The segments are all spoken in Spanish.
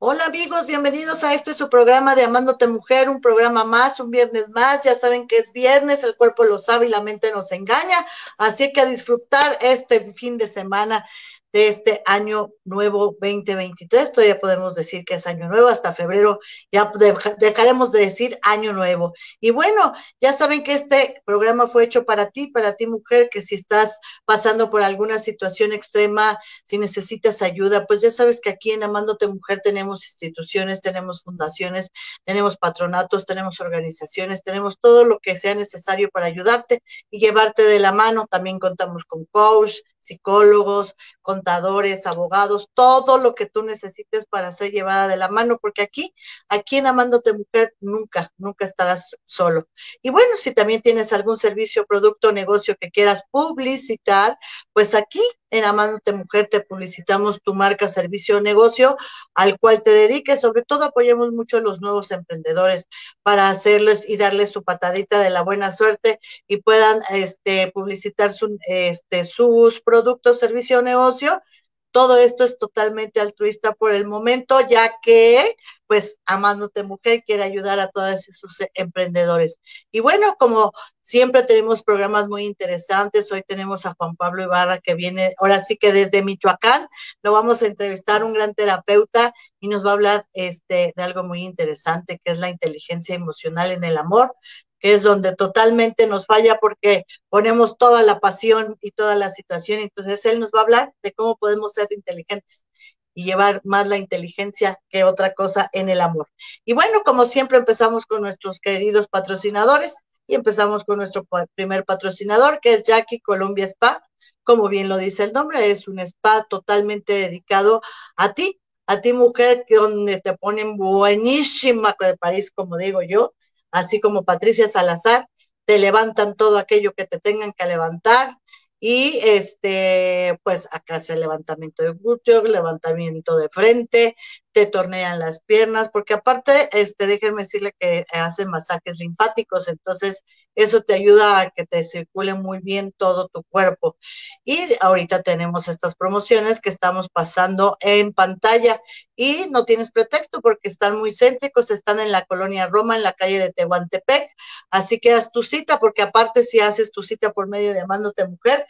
Hola amigos, bienvenidos a este su programa de Amándote Mujer, un programa más, un viernes más. Ya saben que es viernes, el cuerpo lo sabe y la mente nos engaña. Así que a disfrutar este fin de semana de este año nuevo 2023. Todavía podemos decir que es año nuevo, hasta febrero ya dejaremos de decir año nuevo. Y bueno, ya saben que este programa fue hecho para ti, para ti mujer, que si estás pasando por alguna situación extrema, si necesitas ayuda, pues ya sabes que aquí en Amándote Mujer tenemos instituciones, tenemos fundaciones, tenemos patronatos, tenemos organizaciones, tenemos todo lo que sea necesario para ayudarte y llevarte de la mano. También contamos con coach, psicólogos, contadores, abogados, todo lo que tú necesites para ser llevada de la mano, porque aquí, aquí en Amándote Mujer, nunca, nunca estarás solo. Y bueno, si también tienes algún servicio, producto, negocio que quieras publicitar, pues aquí en Amándote Mujer te publicitamos tu marca, servicio negocio al cual te dediques. Sobre todo apoyamos mucho a los nuevos emprendedores para hacerles y darles su patadita de la buena suerte y puedan este, publicitar su, este, sus productos, servicio negocio todo esto es totalmente altruista por el momento, ya que, pues, Amándote Mujer quiere ayudar a todos esos emprendedores. Y bueno, como siempre tenemos programas muy interesantes, hoy tenemos a Juan Pablo Ibarra que viene, ahora sí que desde Michoacán, lo vamos a entrevistar, un gran terapeuta, y nos va a hablar este, de algo muy interesante, que es la inteligencia emocional en el amor es donde totalmente nos falla porque ponemos toda la pasión y toda la situación. Entonces, él nos va a hablar de cómo podemos ser inteligentes y llevar más la inteligencia que otra cosa en el amor. Y bueno, como siempre empezamos con nuestros queridos patrocinadores y empezamos con nuestro primer patrocinador, que es Jackie Colombia Spa. Como bien lo dice el nombre, es un spa totalmente dedicado a ti, a ti mujer, que donde te ponen buenísima de París, como digo yo, así como Patricia Salazar, te levantan todo aquello que te tengan que levantar. Y este, pues acá hace levantamiento de glúteo, levantamiento de frente, te tornean las piernas, porque aparte, este, déjenme decirle que hacen masajes linfáticos, entonces eso te ayuda a que te circule muy bien todo tu cuerpo. Y ahorita tenemos estas promociones que estamos pasando en pantalla y no tienes pretexto porque están muy céntricos, están en la colonia Roma, en la calle de Tehuantepec, así que haz tu cita, porque aparte si haces tu cita por medio de Amándote Mujer,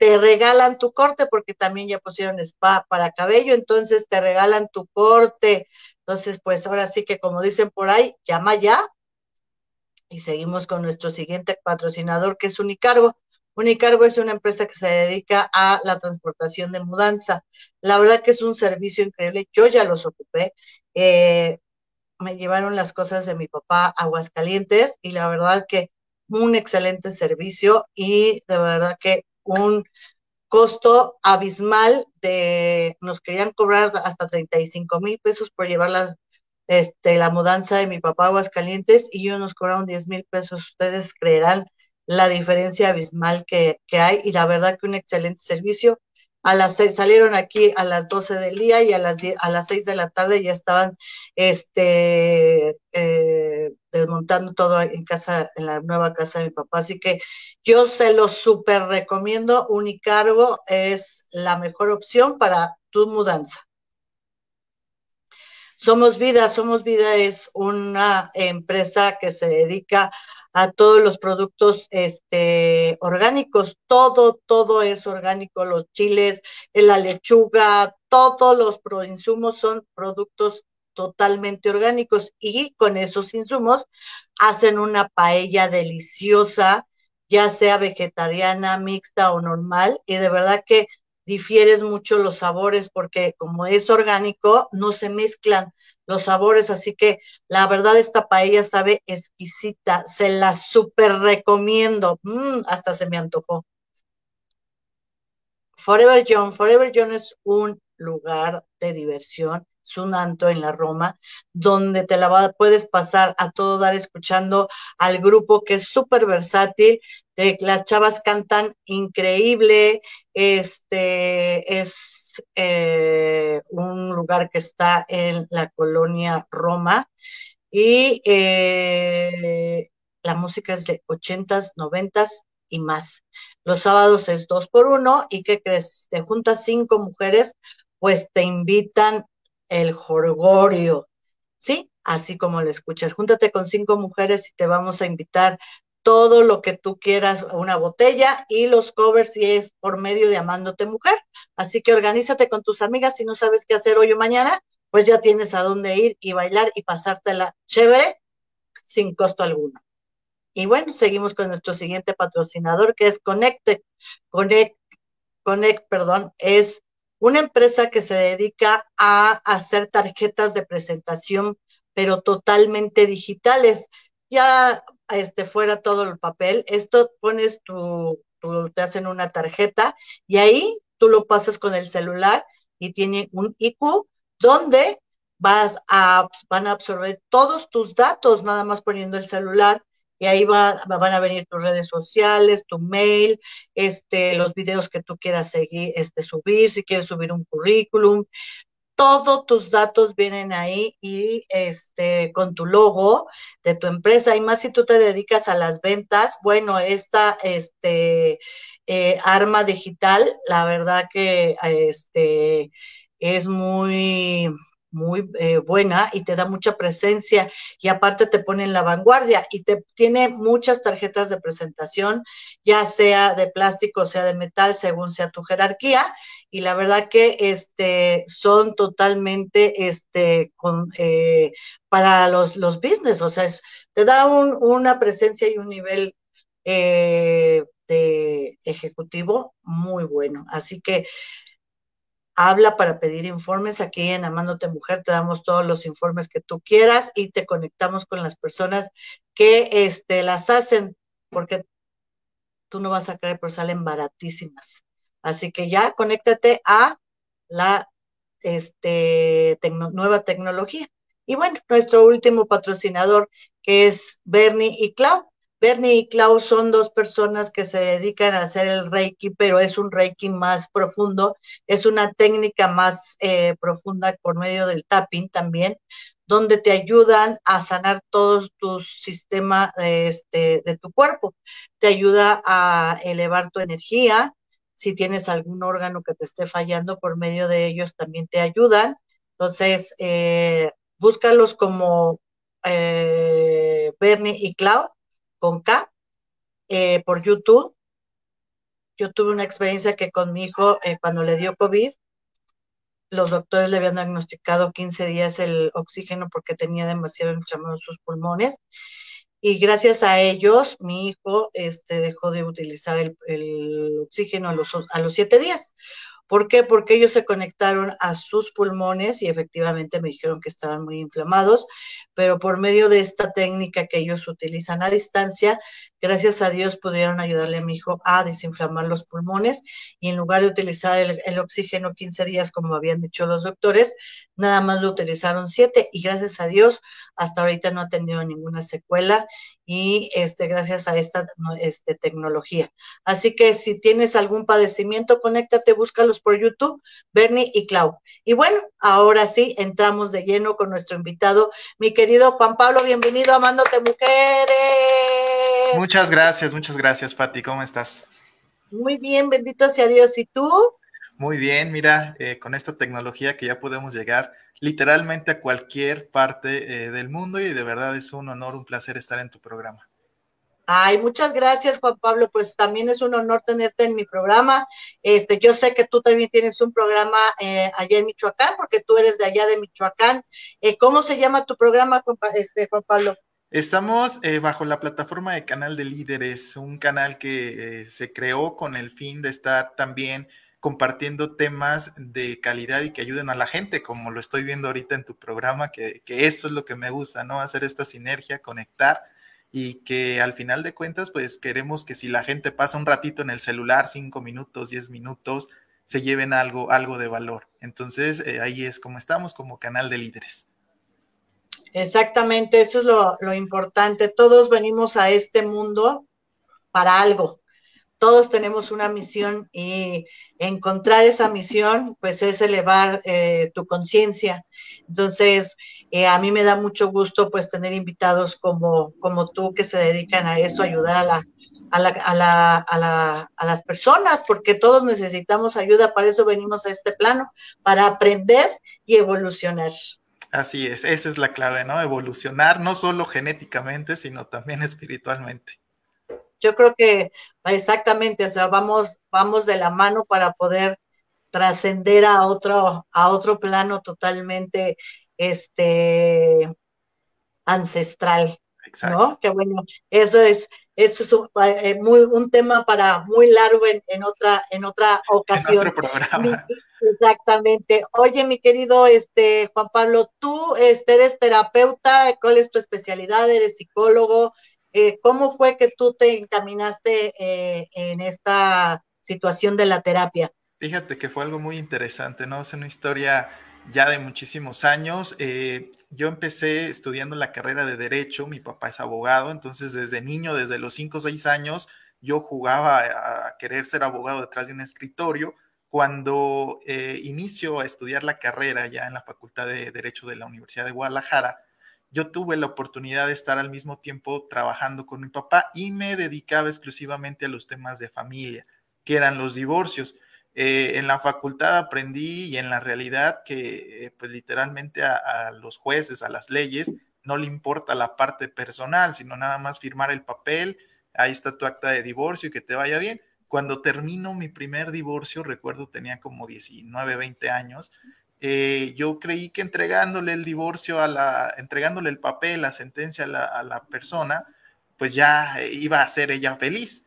te regalan tu corte porque también ya pusieron spa para cabello, entonces te regalan tu corte. Entonces, pues ahora sí que como dicen por ahí, llama ya. Y seguimos con nuestro siguiente patrocinador que es Unicargo. Unicargo es una empresa que se dedica a la transportación de mudanza. La verdad que es un servicio increíble. Yo ya los ocupé. Eh, me llevaron las cosas de mi papá a Aguascalientes y la verdad que un excelente servicio y de verdad que un costo abismal de, nos querían cobrar hasta 35 mil pesos por llevar la, este, la mudanza de mi papá a Aguascalientes y ellos nos cobraron 10 mil pesos. Ustedes creerán la diferencia abismal que, que hay y la verdad que un excelente servicio a las seis, salieron aquí a las 12 del día y a las, a las 6 de la tarde ya estaban este, eh, desmontando todo en casa, en la nueva casa de mi papá. Así que yo se lo súper recomiendo. Unicargo es la mejor opción para tu mudanza. Somos Vida, Somos Vida es una empresa que se dedica a todos los productos este, orgánicos. Todo, todo es orgánico, los chiles, la lechuga, todos los insumos son productos totalmente orgánicos y con esos insumos hacen una paella deliciosa, ya sea vegetariana, mixta o normal, y de verdad que difieres mucho los sabores porque como es orgánico, no se mezclan los sabores, así que la verdad esta paella sabe exquisita, se la súper recomiendo, mm, hasta se me antojó. Forever John, Forever John es un lugar de diversión, es un anto en la Roma, donde te la puedes pasar a todo dar escuchando al grupo que es súper versátil, de, las chavas cantan increíble, este es eh, un lugar que está en la colonia Roma y eh, la música es de ochentas, noventas y más. Los sábados es dos por uno y ¿qué crees? Te juntas cinco mujeres, pues te invitan el jorgorio. ¿Sí? Así como lo escuchas. Júntate con cinco mujeres y te vamos a invitar todo lo que tú quieras, una botella y los covers si es por medio de Amándote Mujer. Así que organízate con tus amigas si no sabes qué hacer hoy o mañana, pues ya tienes a dónde ir y bailar y pasártela chévere sin costo alguno. Y bueno, seguimos con nuestro siguiente patrocinador que es Connect. Connect, Connect, perdón, es una empresa que se dedica a hacer tarjetas de presentación, pero totalmente digitales. Ya este fuera todo el papel, esto pones tu, tu, te hacen una tarjeta y ahí tú lo pasas con el celular y tiene un IQ donde vas a, van a absorber todos tus datos nada más poniendo el celular y ahí va, van a venir tus redes sociales, tu mail, este, los videos que tú quieras seguir, este, subir, si quieres subir un currículum, todos tus datos vienen ahí y este con tu logo de tu empresa. Y más si tú te dedicas a las ventas, bueno, esta este eh, arma digital, la verdad que este es muy muy eh, buena y te da mucha presencia y aparte te pone en la vanguardia y te tiene muchas tarjetas de presentación, ya sea de plástico, sea de metal, según sea tu jerarquía y la verdad que este son totalmente este con eh, para los, los business, o sea, te da un, una presencia y un nivel eh, de ejecutivo muy bueno. Así que habla para pedir informes. Aquí en Amándote Mujer te damos todos los informes que tú quieras y te conectamos con las personas que este, las hacen, porque tú no vas a creer, pero salen baratísimas. Así que ya conéctate a la este, nueva tecnología. Y bueno, nuestro último patrocinador, que es Bernie y Clau. Bernie y Klaus son dos personas que se dedican a hacer el Reiki, pero es un Reiki más profundo, es una técnica más eh, profunda por medio del tapping también, donde te ayudan a sanar todo tu sistema este, de tu cuerpo. Te ayuda a elevar tu energía. Si tienes algún órgano que te esté fallando, por medio de ellos también te ayudan. Entonces, eh, búscalos como eh, Bernie y Clau con K eh, por YouTube. Yo tuve una experiencia que con mi hijo, eh, cuando le dio COVID, los doctores le habían diagnosticado 15 días el oxígeno porque tenía demasiado inflamado sus pulmones. Y gracias a ellos, mi hijo este, dejó de utilizar el, oxígeno a los, a los siete días. ¿Por qué? Porque ellos se conectaron a sus pulmones y efectivamente me dijeron que estaban muy inflamados, pero por medio de esta técnica que ellos utilizan a distancia, gracias a Dios pudieron ayudarle a mi hijo a desinflamar los pulmones y en lugar de utilizar el, oxígeno 15 días como habían dicho los doctores, nada más lo utilizaron 7 y gracias a Dios hasta ahorita no ha tenido ninguna secuela y este, gracias a esta este, tecnología. Así que si tienes algún padecimiento, conéctate, búscalos por YouTube, Bernie y Clau. Y bueno, ahora sí, entramos de lleno con nuestro invitado, mi querido Juan Pablo, bienvenido a Amándote Mujeres. Muchas gracias, muchas gracias, Pati, ¿cómo estás? Muy bien, bendito sea Dios. ¿Y tú? Muy bien, mira, eh, con esta tecnología que ya podemos llegar literalmente a cualquier parte eh, del mundo y de verdad es un honor, un placer estar en tu programa. Ay, muchas gracias, Juan Pablo. Pues también es un honor tenerte en mi programa. Este, yo sé que tú también tienes un programa eh, allá en Michoacán, porque tú eres de allá de Michoacán. Eh, ¿Cómo se llama tu programa, este, Juan Pablo? Estamos bajo la plataforma de Canal de Líderes, un canal que se creó con el fin de estar también compartiendo temas de calidad y que ayuden a la gente, como lo estoy viendo ahorita en tu programa, que, esto es lo que me gusta, ¿no? Hacer esta sinergia, conectar y que al final de cuentas, pues queremos que si la gente pasa un ratito en el celular, cinco minutos, diez minutos, se lleven algo, algo de valor. Entonces, eh, ahí es como estamos, como canal de líderes. Exactamente, eso es lo, lo importante. Todos venimos a este mundo para algo, todos tenemos una misión y encontrar esa misión, pues es elevar eh, tu conciencia. Entonces, eh, a mí me da mucho gusto pues tener invitados como, como tú que se dedican a eso, ayudar a la, a, la, a, la, a, a las personas, porque todos necesitamos ayuda, para eso venimos a este plano, para aprender y evolucionar. Así es, esa es la clave, ¿no? Evolucionar no solo genéticamente, sino también espiritualmente. Yo creo que exactamente, o sea, vamos, vamos de la mano para poder trascender a otro, a otro plano totalmente este ancestral. Exacto. ¿no? Que bueno, eso es, eso es un, eh, muy, un tema para muy largo en, otra, en otra ocasión. En otro programa. Exactamente. Oye, mi querido este Juan Pablo, tú este, eres terapeuta, ¿cuál es tu especialidad? ¿Eres psicólogo? Eh, ¿Cómo fue que tú te encaminaste eh, en esta situación de la terapia? Fíjate que fue algo muy interesante, ¿no? Es una historia ya de muchísimos años. Eh, yo empecé estudiando la carrera de Derecho, mi papá es abogado, entonces desde niño, desde los 5 o 6 años, yo jugaba a querer ser abogado detrás de un escritorio. Cuando inicio a estudiar la carrera ya en la Facultad de Derecho de la Universidad de Guadalajara, yo tuve la oportunidad de estar al mismo tiempo trabajando con mi papá y me dedicaba exclusivamente a los temas de familia, que eran los divorcios. Eh, en la facultad aprendí y en la realidad que eh, pues literalmente a, los jueces, a las leyes, no le importa la parte personal, sino nada más firmar el papel, ahí está tu acta de divorcio y que te vaya bien. Cuando termino mi primer divorcio, recuerdo tenía como 19, 20 años, eh, yo creí que entregándole el divorcio a la, entregándole el papel, la sentencia a la, persona, pues ya iba a ser ella feliz.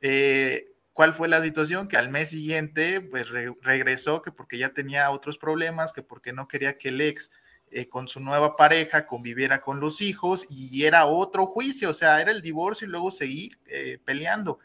Eh, ¿Cuál fue la situación? Que al mes siguiente, pues regresó, que porque ya tenía otros problemas, que porque no quería que el ex eh, con su nueva pareja conviviera con los hijos y era otro juicio, o sea, era el divorcio y luego seguir peleando.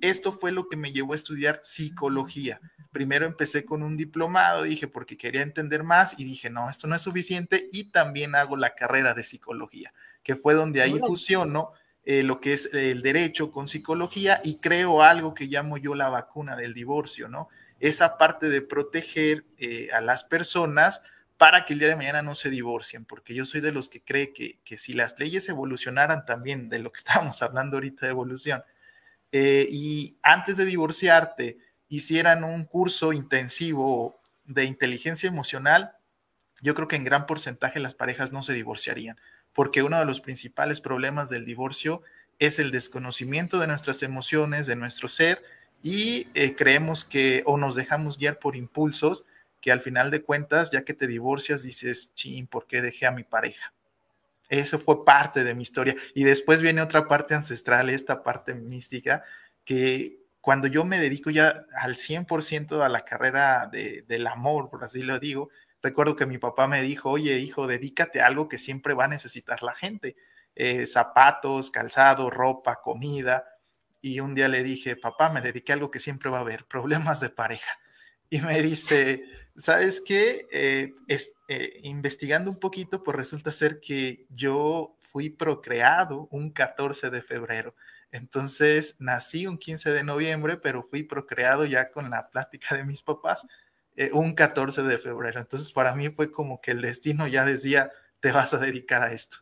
Esto fue lo que me llevó a estudiar psicología primero empecé con un diplomado, dije, porque quería entender más y dije, no, esto no es suficiente y también hago la carrera de psicología, que fue donde ahí fusiono eh, lo que es el derecho con psicología y creo algo que llamo yo la vacuna del divorcio, ¿no? Esa parte de proteger eh, a las personas para que el día de mañana no se divorcien, porque yo soy de los que cree que, que si las leyes evolucionaran también de lo que estábamos hablando ahorita de evolución, eh, y antes de divorciarte, hicieran un curso intensivo de inteligencia emocional, yo creo que en gran porcentaje las parejas no se divorciarían, porque uno de los principales problemas del divorcio es el desconocimiento de nuestras emociones, de nuestro ser, y eh, creemos que o nos dejamos guiar por impulsos que al final de cuentas, ya que te divorcias, dices, ching, ¿por qué dejé a mi pareja? Eso fue parte de mi historia. Y después viene otra parte ancestral, esta parte mística, que cuando yo me dedico ya al 100% a la carrera del amor, por así lo digo, recuerdo que mi papá me dijo, oye hijo, dedícate a algo que siempre va a necesitar la gente, eh, zapatos, calzado, ropa, comida. Y un día le dije, papá, me dediqué a algo que siempre va a haber, problemas de pareja. Y me dice, ¿sabes qué? Eh, eh, investigando un poquito, pues resulta ser que yo fui procreado un 14 de febrero. Entonces nací un 15 de noviembre, pero fui procreado ya con la plática de mis papás eh, un 14 de febrero. Entonces para mí fue como que el destino ya decía, te vas a dedicar a esto.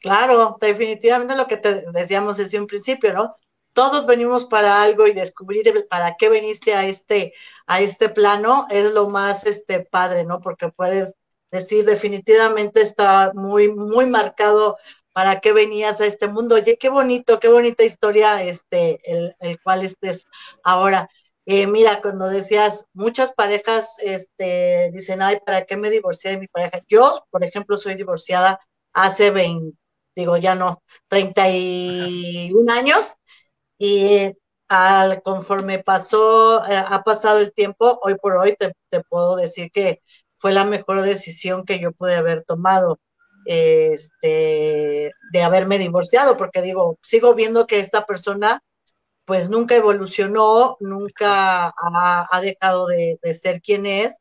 Claro, definitivamente lo que te decíamos desde un principio, ¿no? Todos venimos para algo y descubrir para qué viniste a este, a este plano es lo más este, padre, ¿no? Porque puedes decir definitivamente está muy, muy marcado para qué venías a este mundo. Oye, qué bonito, qué bonita historia este, el, el cual estés ahora. Eh, mira, cuando decías, muchas parejas este, dicen, ay, ¿para qué me divorcié de mi pareja? Yo, por ejemplo, soy divorciada hace 20, digo, ya no, 31 años, y al, conforme pasó, eh, ha pasado el tiempo, hoy por hoy te, puedo decir que fue la mejor decisión que yo pude haber tomado este, de haberme divorciado, porque digo, sigo viendo que esta persona pues nunca evolucionó, nunca ha, dejado de, ser quien es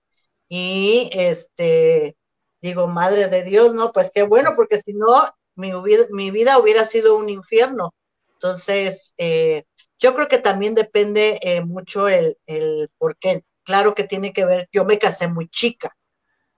y este, digo, madre de Dios, ¿no? Pues qué bueno, porque si no, mi, mi vida hubiera sido un infierno. Entonces, eh, yo creo que también depende eh, mucho el, el por qué. Claro que tiene que ver, yo me casé muy chica,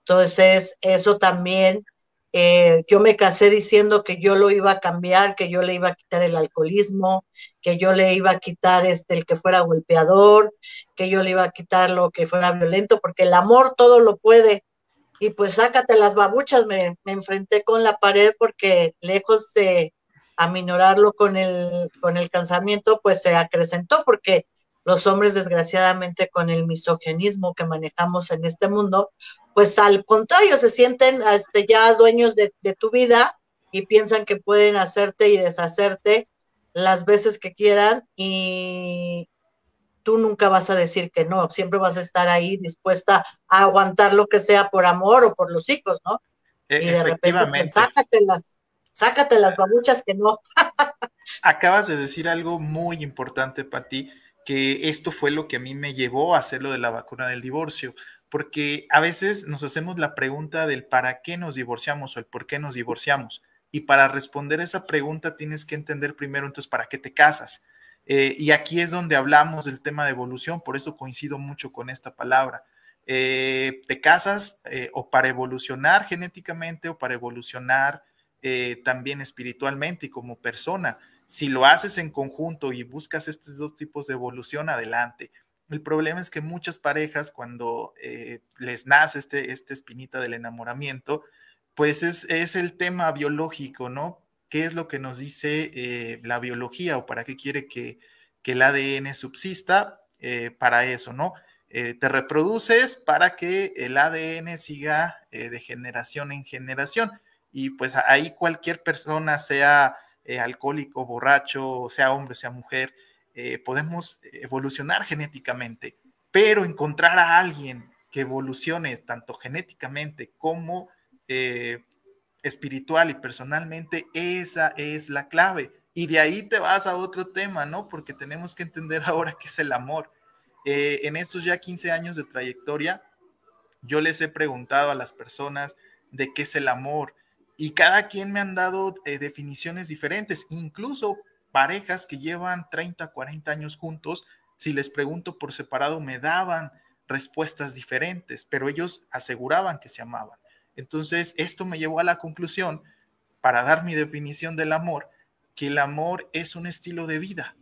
entonces eso también eh, yo me casé diciendo que yo lo iba a cambiar, que yo le iba a quitar el alcoholismo, que yo le iba a quitar este, el que fuera golpeador, que yo le iba a quitar lo que fuera violento, porque el amor todo lo puede. y pues sácate las babuchas, me, me enfrenté con la pared porque lejos de aminorarlo con el, con el cansamiento, pues se acrecentó porque los hombres, desgraciadamente, con el misoginismo que manejamos en este mundo, pues al contrario, se sienten este, ya dueños de, de tu vida y piensan que pueden hacerte y deshacerte las veces que quieran y tú nunca vas a decir que no, siempre vas a estar ahí dispuesta a aguantar lo que sea por amor o por los hijos, ¿no? E, y de repente, pues, sácatelas, sácate las babuchas que no. Acabas de decir algo muy importante para ti, que esto fue lo que a mí me llevó a hacer lo de la vacuna del divorcio, porque a veces nos hacemos la pregunta del para qué nos divorciamos o el por qué nos divorciamos. Y para responder esa pregunta tienes que entender primero entonces para qué te casas. Eh, y aquí es donde hablamos del tema de evolución, por eso coincido mucho con esta palabra. Eh, te casas eh, o para evolucionar genéticamente o para evolucionar también espiritualmente y como persona. Si lo haces en conjunto y buscas estos dos tipos de evolución, adelante. El problema es que muchas parejas, cuando les nace este, este espinita del enamoramiento, pues es, es, el tema biológico, ¿no? ¿Qué es lo que nos dice eh, la biología o para qué quiere que, el ADN subsista? Eh, para eso, ¿no? Eh, te reproduces para que el ADN siga de generación en generación. Y pues ahí cualquier persona, sea alcohólico, borracho, sea hombre, sea mujer, podemos evolucionar genéticamente, pero encontrar a alguien que evolucione tanto genéticamente como espiritual y personalmente, esa es la clave. Y de ahí te vas a otro tema, ¿no? Porque tenemos que entender ahora qué es el amor. Eh, en estos ya 15 años de trayectoria, yo les he preguntado a las personas de qué es el amor y cada quien me han dado eh, definiciones diferentes, incluso parejas que llevan 30, 40 años juntos, si les pregunto por separado me daban respuestas diferentes, pero ellos aseguraban que se amaban. Entonces, esto me llevó a la conclusión, para dar mi definición del amor, que el amor es un estilo de vida.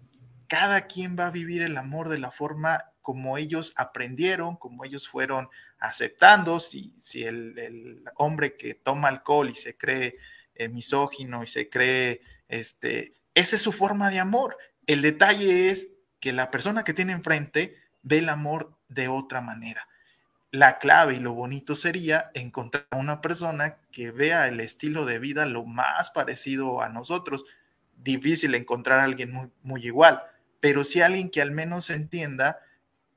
Cada quien va a vivir el amor de la forma como ellos aprendieron, como ellos fueron aceptando. Si, si el, hombre que toma alcohol y se cree eh, misógino y se cree, este, esa es su forma de amor. El detalle es que la persona que tiene enfrente ve el amor de otra manera la clave y lo bonito sería encontrar una persona que vea el estilo de vida lo más parecido a nosotros. Difícil encontrar a alguien muy, igual, pero sí alguien que al menos entienda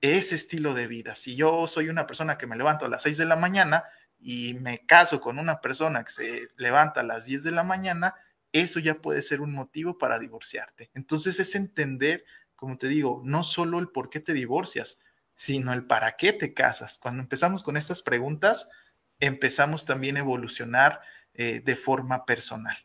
ese estilo de vida. Si yo soy una persona que me levanto a las 6 de la mañana y me caso con una persona que se levanta a las 10 de la mañana, eso ya puede ser un motivo para divorciarte. Entonces es entender, como te digo, no solo el por qué te divorcias, sino el para qué te casas. Cuando empezamos con estas preguntas, empezamos también a evolucionar eh, de forma personal.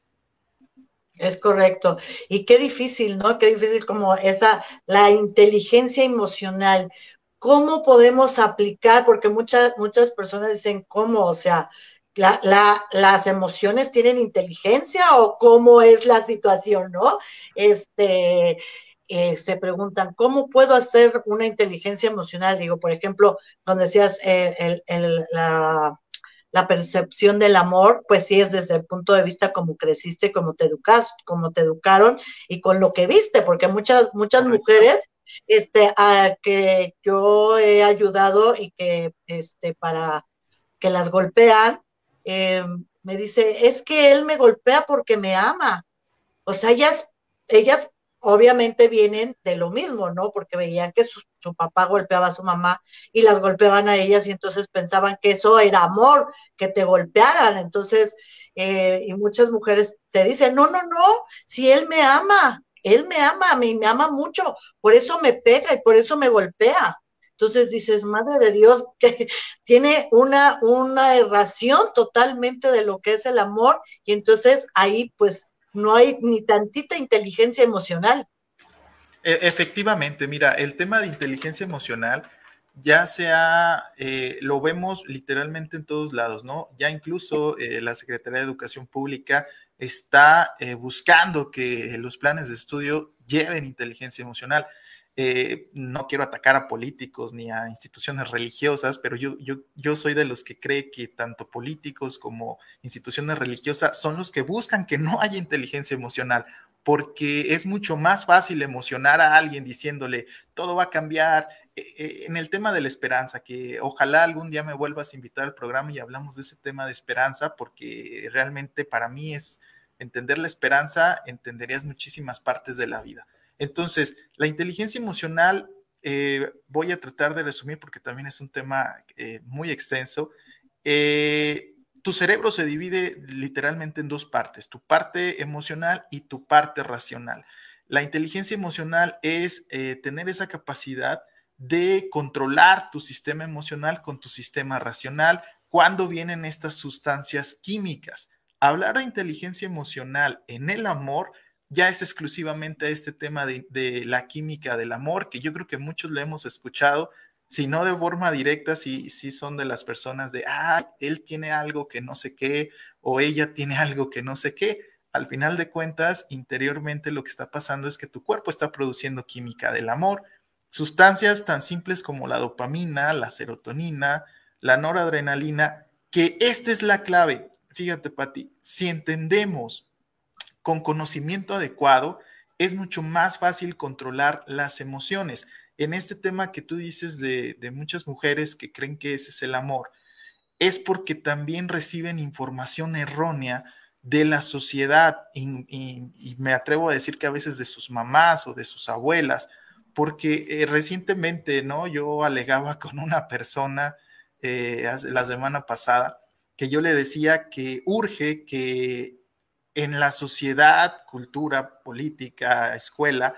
Es correcto. Y qué difícil, ¿no? Qué difícil como esa, la inteligencia emocional. ¿Cómo podemos aplicar? Porque muchas, muchas personas dicen, ¿cómo? O sea, las emociones tienen inteligencia o cómo es la situación, ¿no? Este, eh, se preguntan, ¿cómo puedo hacer una inteligencia emocional? Digo, por ejemplo, cuando decías eh, la, percepción del amor, pues sí es desde el punto de vista como creciste, como te educas, como te educaron y con lo que viste, porque muchas, muchas mujeres este, a que yo he ayudado y que este, para que las golpean, eh, me dice, es que él me golpea porque me ama. O sea, ellas, ellas obviamente vienen de lo mismo, ¿no? Porque veían que su, papá golpeaba a su mamá y las golpeaban a ellas y entonces pensaban que eso era amor, que te golpearan. Entonces, eh, y muchas mujeres te dicen, no, no, no, si él me ama, él me ama, a mí me ama mucho, por eso me pega y por eso me golpea. Entonces dices, madre de Dios, que tiene una, una erración totalmente de lo que es el amor y entonces ahí pues no hay ni tantita inteligencia emocional. E, efectivamente, mira, el tema de inteligencia emocional ya sea, eh, lo vemos literalmente en todos lados, ¿no? Ya incluso eh, la Secretaría de Educación Pública está eh, buscando que los planes de estudio lleven inteligencia emocional. Eh, no quiero atacar a políticos ni a instituciones religiosas, pero yo, yo, yo soy de los que cree que tanto políticos como instituciones religiosas son los que buscan que no haya inteligencia emocional, porque es mucho más fácil emocionar a alguien diciéndole todo va a cambiar. Eh, eh, en el tema de la esperanza, que ojalá algún día me vuelvas a invitar al programa y hablamos de ese tema de esperanza, porque realmente para mí es entender la esperanza, entenderías muchísimas partes de la vida. Entonces, la inteligencia emocional, eh, voy a tratar de resumir porque también es un tema eh, muy extenso. Eh, tu cerebro se divide literalmente en dos partes, tu parte emocional y tu parte racional. La inteligencia emocional es tener esa capacidad de controlar tu sistema emocional con tu sistema racional cuando vienen estas sustancias químicas. Hablar de inteligencia emocional en el amor ya es exclusivamente este tema de, la química del amor, que yo creo que muchos le hemos escuchado, si no de forma directa, si sí son de las personas de, ah, él tiene algo que no sé qué, o ella tiene algo que no sé qué. Al final de cuentas, interiormente lo que está pasando es que tu cuerpo está produciendo química del amor, sustancias tan simples como la dopamina, la serotonina, la noradrenalina, que esta es la clave. Fíjate, Pati, si entendemos con conocimiento adecuado, es mucho más fácil controlar las emociones. En este tema que tú dices de, muchas mujeres que creen que ese es el amor, es porque también reciben información errónea de la sociedad y, me atrevo a decir que a veces de sus mamás o de sus abuelas, porque eh, recientemente, ¿no? Yo alegaba con una persona eh, la semana pasada que yo le decía que urge que en la sociedad, cultura, política, escuela,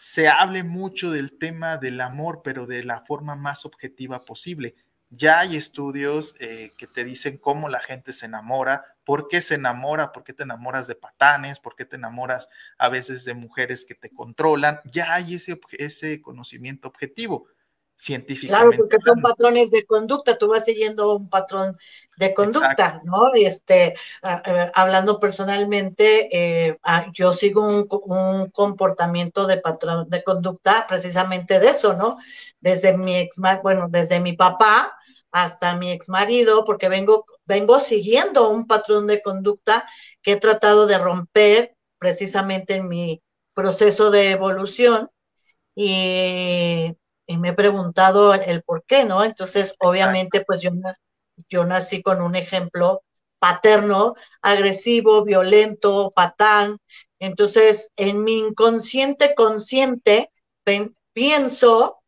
se hable mucho del tema del amor, pero de la forma más objetiva posible. Ya hay estudios eh, que te dicen cómo la gente se enamora, por qué se enamora, por qué te enamoras de patanes, por qué te enamoras a veces de mujeres que te controlan. Ya hay ese, ese conocimiento objetivo científicamente. Claro, porque son patrones de conducta, tú vas siguiendo un patrón de conducta, ¿no? Y este, hablando personalmente, eh, yo sigo un, comportamiento de patrón de conducta precisamente de eso, ¿no? Desde mi ex, bueno, desde mi papá hasta mi ex marido, porque vengo, vengo siguiendo un patrón de conducta que he tratado de romper precisamente en mi proceso de evolución. Y y me he preguntado el por qué, ¿no? Entonces, obviamente, pues yo, yo nací con un ejemplo paterno, agresivo, violento, patán. Entonces, en mi inconsciente consciente, pienso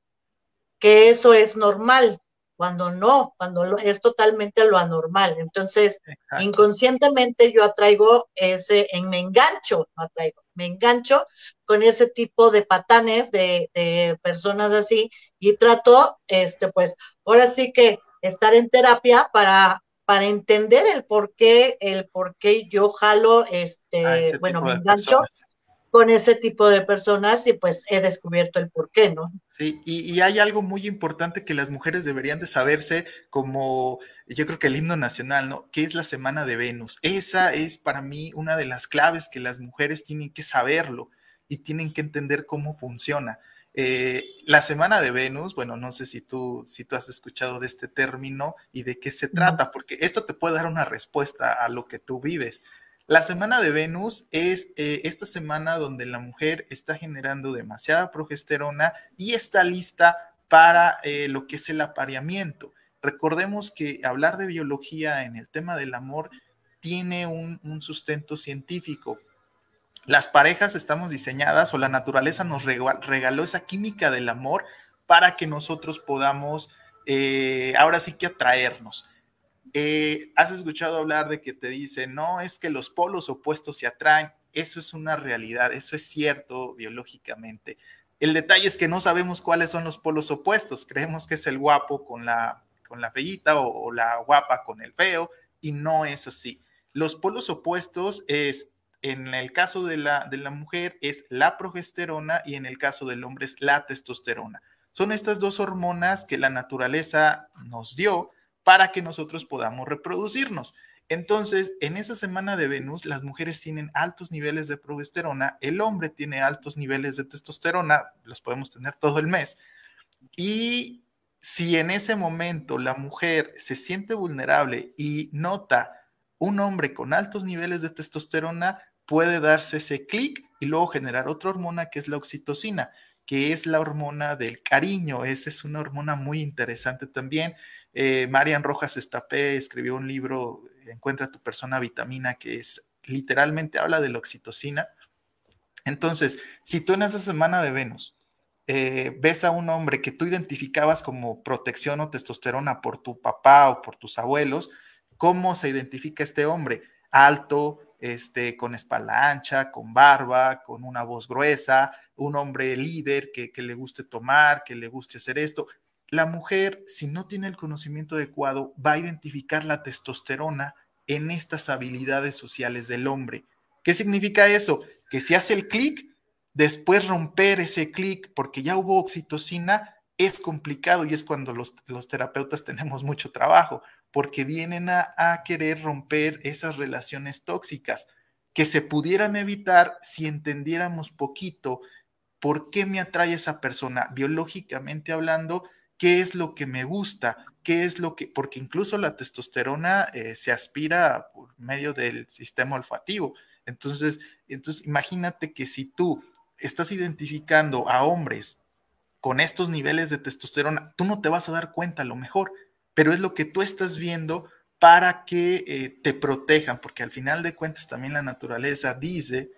que eso es normal, cuando no, cuando es totalmente lo anormal. Entonces, inconscientemente yo atraigo ese, en me engancho, no atraigo, me engancho con ese tipo de patanes de, personas así y trato, este, pues, ahora sí que estar en terapia para, para entender el por qué, el por qué yo jalo, este, bueno, me engancho con ese tipo de personas y pues he descubierto el por qué, ¿no? Sí, y, y, hay algo muy importante que las mujeres deberían de saberse como yo creo que el himno nacional, ¿no? Que es la semana de Venus. Esa es para mí una de las claves que las mujeres tienen que saberlo y tienen que entender cómo funciona. Eh, la semana de Venus, bueno, no sé si tú, si tú has escuchado de este término y de qué se trata, porque esto te puede dar una respuesta a lo que tú vives. La semana de Venus es eh, esta semana donde la mujer está generando demasiada progesterona y está lista para eh, lo que es el apareamiento. Recordemos que hablar de biología en el tema del amor tiene un sustento científico las parejas estamos diseñadas o la naturaleza nos regaló esa química del amor para que nosotros podamos eh, ahora sí que atraernos. Eh, has escuchado hablar de que te dicen, no, es que los polos opuestos se atraen. Eso es una realidad, eso es cierto biológicamente. El detalle es que no sabemos cuáles son los polos opuestos. Creemos que es el guapo con la, con la o la guapa con el feo y no es así. Los polos opuestos es en el caso de la, de la mujer es la progesterona y en el caso del hombre es la testosterona. Son estas dos hormonas que la naturaleza nos dio para que nosotros podamos reproducirnos. Entonces, en esa semana de Venus, las mujeres tienen altos niveles de progesterona, el hombre tiene altos niveles de testosterona, los podemos tener todo el mes. Y si en ese momento la mujer se siente vulnerable y nota un hombre con altos niveles de testosterona, puede darse ese clic y luego generar otra hormona que es la oxitocina, que es la hormona del cariño. Esa es una hormona muy interesante también. Eh, Marian Rojas Estapé escribió un libro, Encuentra tu persona vitamina, que es literalmente habla de la oxitocina. Entonces, si tú en esa semana de Venus eh, ves a un hombre que tú identificabas como protección o testosterona por tu papá o por tus abuelos, ¿cómo se identifica este hombre? Alto, este, con espalda ancha, con barba, con una voz gruesa, un hombre líder que, que le guste tomar, que le guste hacer esto. La mujer, si no tiene el conocimiento adecuado, va a identificar la testosterona en estas habilidades sociales del hombre. ¿Qué significa eso? Que si hace el clic, después romper ese clic porque ya hubo oxitocina es complicado y es cuando los, los terapeutas tenemos mucho trabajo, porque vienen a, querer romper esas relaciones tóxicas que se pudieran evitar si entendiéramos poquito por qué me atrae esa persona, biológicamente hablando, qué es lo que me gusta, qué es lo que, porque incluso la testosterona eh, se aspira por medio del sistema olfativo. Entonces, entonces, imagínate que si tú estás identificando a hombres con estos niveles de testosterona, tú no te vas a dar cuenta a lo mejor, pero es lo que tú estás viendo para que eh, te protejan, porque al final de cuentas también la naturaleza dice,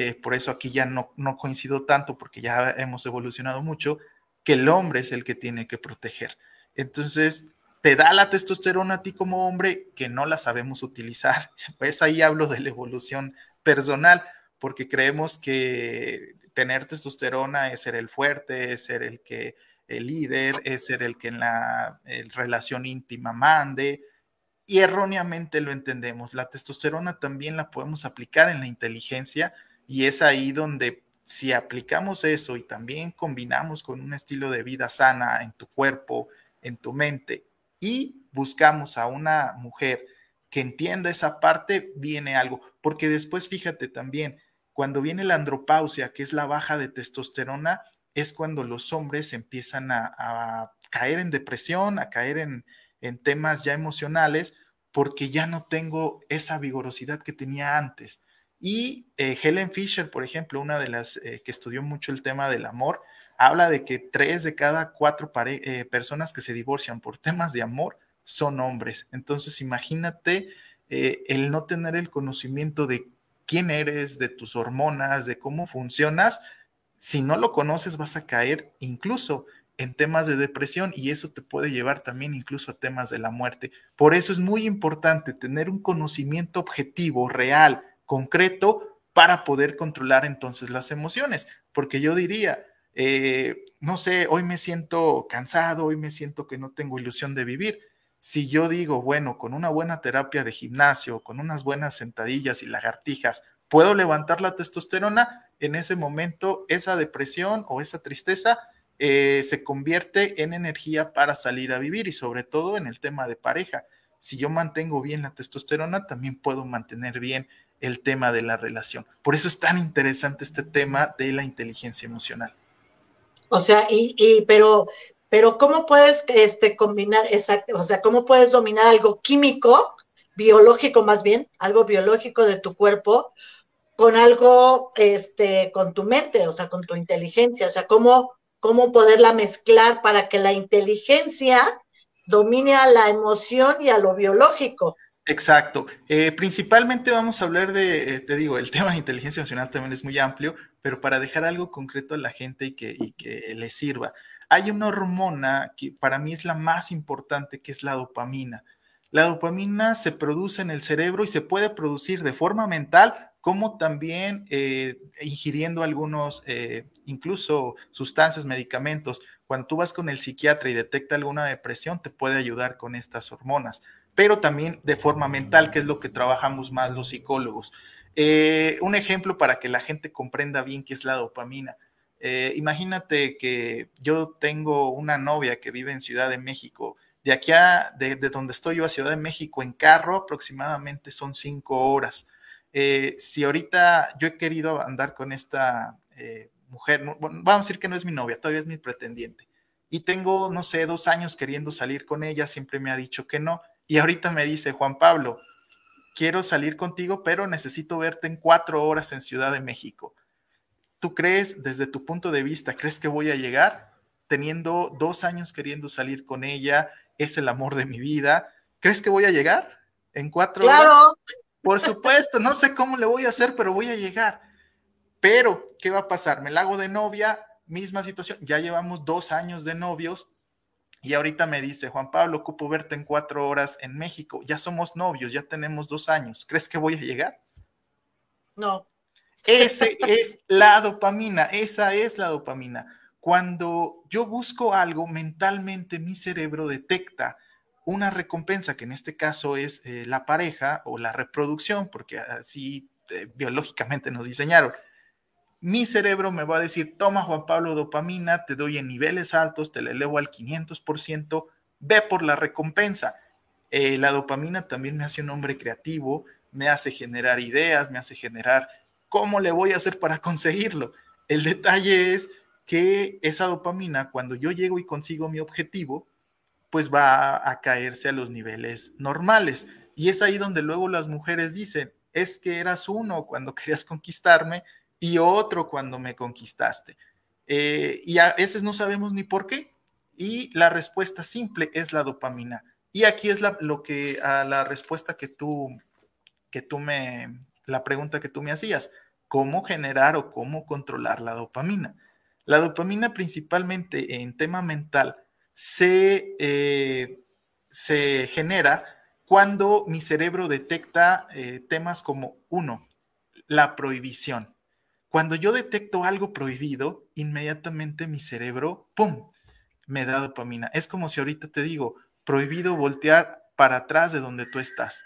eh, por eso aquí ya no, no coincido tanto, porque ya hemos evolucionado mucho, que el hombre es el que tiene que proteger. Entonces, te da la testosterona a ti como hombre que no la sabemos utilizar. Pues ahí hablo de la evolución personal, porque creemos que tener testosterona es ser el fuerte, es ser el que el líder, es ser el que en la relación íntima mande, y erróneamente lo entendemos. La testosterona también la podemos aplicar en la inteligencia y es ahí donde si aplicamos eso y también combinamos con un estilo de vida sana en tu cuerpo, en tu mente y buscamos a una mujer que entienda esa parte, viene algo. Porque después, fíjate también, cuando viene la andropausia, que es la baja de testosterona, es cuando los hombres empiezan a, caer en depresión, a caer en, temas ya emocionales, porque ya no tengo esa vigorosidad que tenía antes. Y eh, Helen Fisher, por ejemplo, una de las eh, que estudió mucho el tema del amor, habla de que tres de cada cuatro eh, personas que se divorcian por temas de amor son hombres. Entonces, imagínate el no tener el conocimiento de quién eres, de tus hormonas, de cómo funcionas, si no lo conoces vas a caer incluso en temas de depresión y eso te puede llevar también incluso a temas de la muerte. Por eso es muy importante tener un conocimiento objetivo, real, concreto, para poder controlar entonces las emociones. Porque yo diría, eh, no sé, hoy me siento cansado, hoy me siento que no tengo ilusión de vivir. Si yo digo, bueno, con una buena terapia de gimnasio, con unas buenas sentadillas y lagartijas, puedo levantar la testosterona, en ese momento esa depresión o esa tristeza eh, se convierte en energía para salir a vivir y sobre todo en el tema de pareja. Si yo mantengo bien la testosterona, también puedo mantener bien el tema de la relación. Por eso es tan interesante este tema de la inteligencia emocional. O sea, y, y pero, pero ¿cómo puedes este, combinar, exacto, o sea, cómo puedes dominar algo químico, biológico más bien, algo biológico de tu cuerpo, con algo, este, con tu mente, o sea, con tu inteligencia, o sea, cómo, cómo poderla mezclar para que la inteligencia domine a la emoción y a lo biológico. Exacto. Eh, principalmente vamos a hablar de, eh, te digo, el tema de inteligencia emocional también es muy amplio, pero para dejar algo concreto a la gente y que, le sirva. Hay una hormona que para mí es la más importante, que es la dopamina. La dopamina se produce en el cerebro y se puede producir de forma mental como también eh, ingiriendo algunos, incluso sustancias, medicamentos. Cuando tú vas con el psiquiatra y detecta alguna depresión, te puede ayudar con estas hormonas, pero también de forma mental, que es lo que trabajamos más los psicólogos. Eh, un ejemplo para que la gente comprenda bien qué es la dopamina. imagínate que yo tengo una novia que vive en Ciudad de México De aquí a, de, donde estoy yo a Ciudad de México en carro, aproximadamente son cinco horas. Eh, si ahorita yo he querido andar con esta eh, mujer, vamos a decir que no es mi novia, todavía es mi pretendiente, y tengo, no sé, dos años queriendo salir con ella, siempre me ha dicho que no, y ahorita me dice, Juan Pablo, quiero salir contigo, pero necesito verte en cuatro horas en Ciudad de México. ¿Tú crees, desde tu punto de vista, crees que voy a llegar? Teniendo dos años queriendo salir con ella, es el amor de mi vida. ¿Crees que voy a llegar en cuatro horas? Claro. Por supuesto, no sé cómo le voy a hacer, pero voy a llegar. Pero, ¿qué va a pasar? Me la hago de novia, misma situación, ya llevamos dos años de novios y ahorita me dice, Juan Pablo, ocupo verte en cuatro horas en México, ya somos novios, ya tenemos dos años, ¿crees que voy a llegar? No. Ese es la dopamina, esa es la dopamina. Cuando yo busco algo, mentalmente mi cerebro detecta una recompensa, que en este caso es eh, la pareja o la reproducción, porque así eh, biológicamente nos diseñaron mi cerebro me va a decir, toma Juan Pablo dopamina, te doy en niveles altos, te la elevo al 500%, ve por la recompensa. Eh, la dopamina también me hace un hombre creativo, me hace generar ideas, me hace generar cómo le voy a hacer para conseguirlo. El detalle es que esa dopamina, cuando yo llego y consigo mi objetivo, pues va a caerse a los niveles normales. Y es ahí donde luego las mujeres dicen, es que eras uno cuando querías conquistarme y otro cuando me conquistaste. Eh, y a veces no sabemos ni por qué. Y la respuesta simple es la dopamina. Y aquí es la, lo que a la respuesta que tú, que tú me, la pregunta que tú me hacías, ¿cómo generar o cómo controlar la dopamina? La dopamina principalmente en tema mental se, eh, se genera cuando mi cerebro detecta eh, temas como, uno, la prohibición. Cuando yo detecto algo prohibido, inmediatamente mi cerebro, ¡pum!, me da dopamina. Es como si ahorita te digo, prohibido voltear para atrás de donde tú estás.